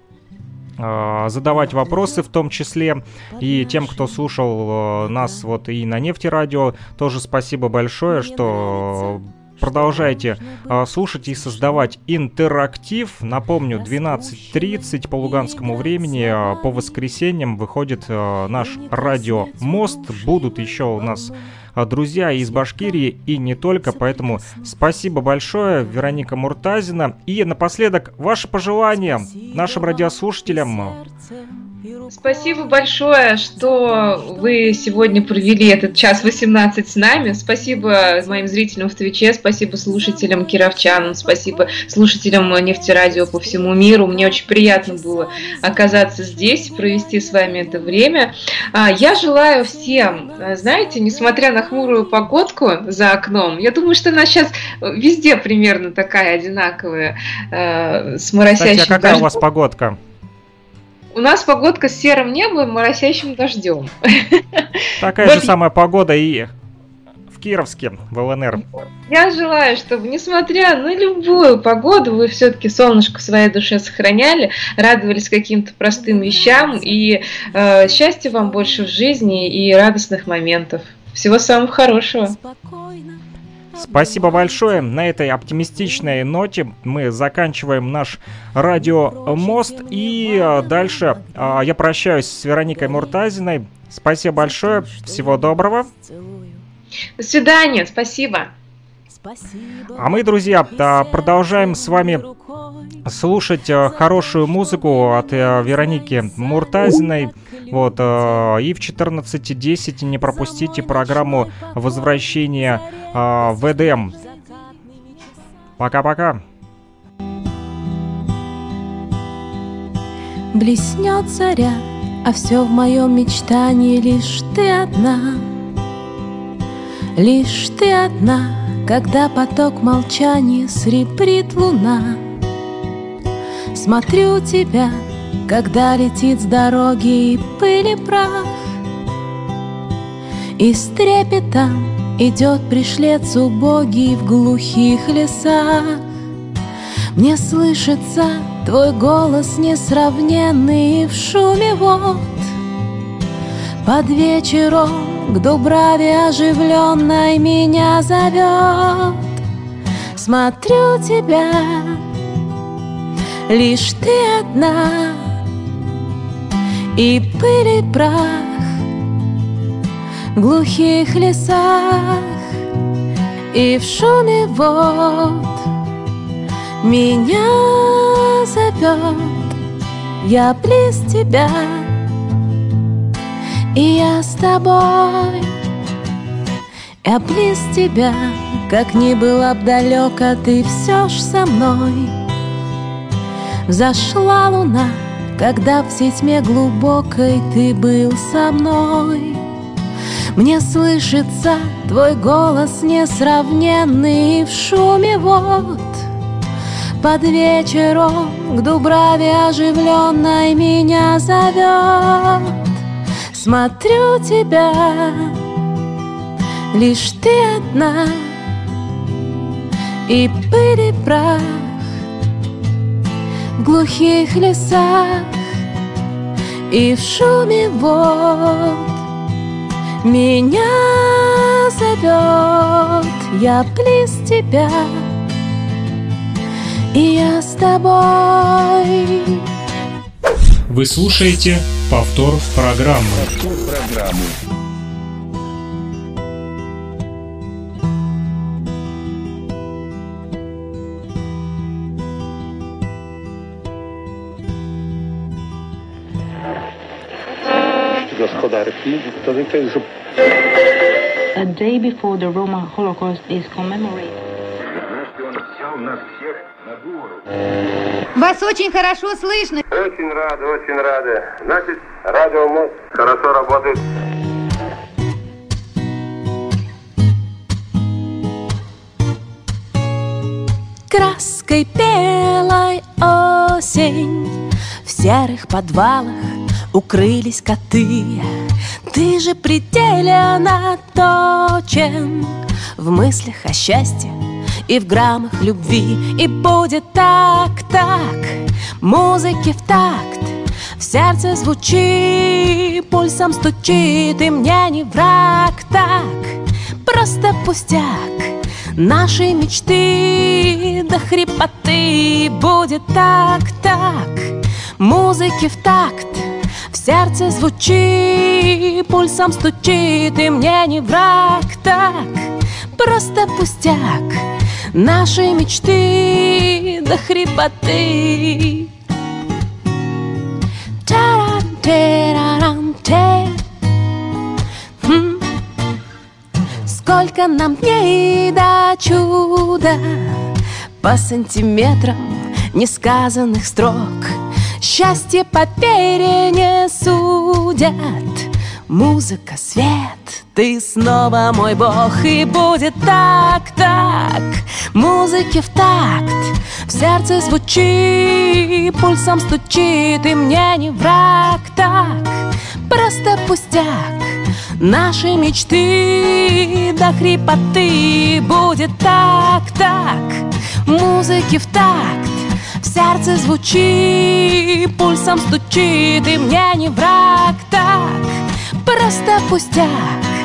задавать вопросы в том числе. И тем, кто слушал э, нас вот и на нефти радио, тоже спасибо большое, что продолжайте э, слушать и создавать интерактив. Напомню, 12.30 по луганскому времени э, по воскресеньям выходит э, наш радио Мост. Будут еще у нас друзья из Башкирии и не только. Поэтому спасибо большое, Вероника Муртазина. И напоследок, ваши пожелания нашим радиослушателям. Спасибо большое, что вы сегодня провели этот час 18 с нами. Спасибо моим зрителям в Твиче, спасибо слушателям кировчанам, спасибо слушателям нефтерадио по всему миру. Мне очень приятно было оказаться здесь, провести с вами это время. А, я желаю всем, знаете, несмотря на хмурую погодку за окном, я думаю, что она сейчас везде примерно такая одинаковая, э, с моросящим Кстати, а какая дождем. у вас погодка? У нас погодка с серым небом и моросящим дождем. Такая же самая погода и в Кировске, в ЛНР. Я желаю, чтобы, несмотря на любую погоду, вы все-таки солнышко в своей душе сохраняли, радовались каким-то простым вещам, и э, счастья вам больше в жизни и радостных моментов. Всего самого хорошего. Спасибо большое. На этой оптимистичной ноте мы заканчиваем наш радиомост. И а, дальше а, я прощаюсь с Вероникой Муртазиной. Спасибо большое. Всего доброго. До свидания. Спасибо. А мы, друзья, продолжаем с вами слушать э, хорошую музыку от э, Вероники Муртазиной. Вот, э, и в 14.10 не пропустите программу возвращения в Эдем. Пока-пока. Блеснет заря, а все в моем мечтании лишь ты одна, лишь ты одна. Когда поток молчания сребрит луна. Смотрю тебя, когда летит с дороги и пыли прах И с трепетом идет пришлец убогий в глухих лесах. Мне слышится твой голос несравненный в шуме вод Под вечером к Дубраве оживленной меня зовет. Смотрю тебя, лишь ты одна. И пыль и прах в глухих лесах И в шуме вод меня зовет. Я близ тебя и я с тобой. Я близ тебя Как ни была б далека Ты все ж со мной. Взошла луна Когда в тьме глубокой Ты был со мной. Мне слышится Твой голос несравненный В шуме вод. Под вечером к Дубраве оживленной меня зовет Смотрю тебя, лишь ты одна И прах в глухих лесах И в шуме вод меня зовет Я близ тебя и я с тобой. Вы слушаете повтор программы. Повтор программы. gospodarki, A day before the Roma Holocaust is commemorated. Вас очень хорошо слышно. Очень рады, очень рады. Значит, радио МОЗ хорошо работает. Краской белой осень В серых подвалах укрылись коты Ты же пределенно точен В мыслях о счастье и в граммах любви. И будет так, так, музыки в такт. В сердце звучи, пульсом стучит И мне не враг. Так, просто пустяк. Наши мечты до хрипоты. Будет так, так, музыки в такт. В сердце звучи, пульсом стучит И мне не враг. Так, просто пустяк Наши мечты до хрипоты. Хм. Сколько нам дней до чуда. По сантиметрам несказанных строк. Счастье по пере не судят Музыка, свет, ты снова мой бог И будет так, так, музыки в такт. В сердце звучи, пульсом стучит И мне не враг. Так, просто пустяк. Наши мечты до хрипоты Будет так, так, музыки в такт в сердце звучи, пульсом стучит, и мне не враг так просто пустяк.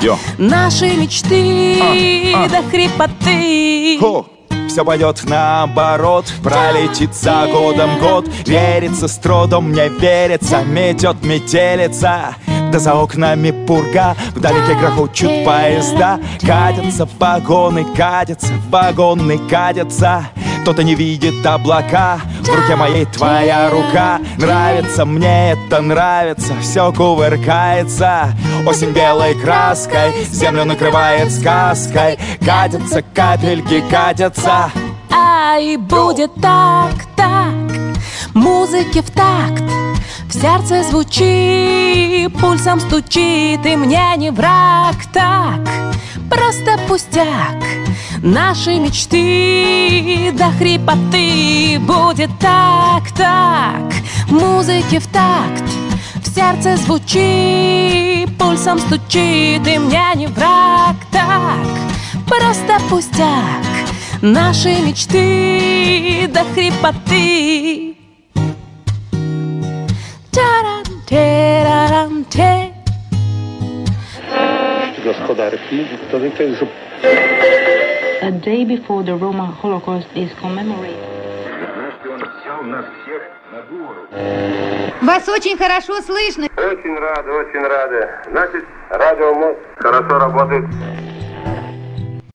Йо. Наши мечты а, а. до хрипоты. Хо. Все пойдет наоборот, пролетит за годом год. Верится с трудом, не верится, метет метелица да за окнами пурга, вдалеке грохочут поезда. Катятся вагоны, катятся вагоны, катятся кто-то не видит облака. В руке моей твоя рука. Нравится мне это, нравится. Все кувыркается. Осень белой краской Землю накрывает сказкой. Катятся капельки, катятся. Ай, будет так, так. Музыки в такт. В сердце звучит, пульсом стучит, и мне не враг. Так, просто пустяк. Наши мечты до хрипоты будет так, так, музыки в такт. В сердце звучит, пульсом стучит, и мне не враг так, просто пустяк. Наши мечты до хрипоты Тарам-терарам-те Gospodarki, to jest A day before the Roma Holocaust is commemorated. Вас очень хорошо слышно. Очень рады, очень рады. Значит, радио хорошо работает.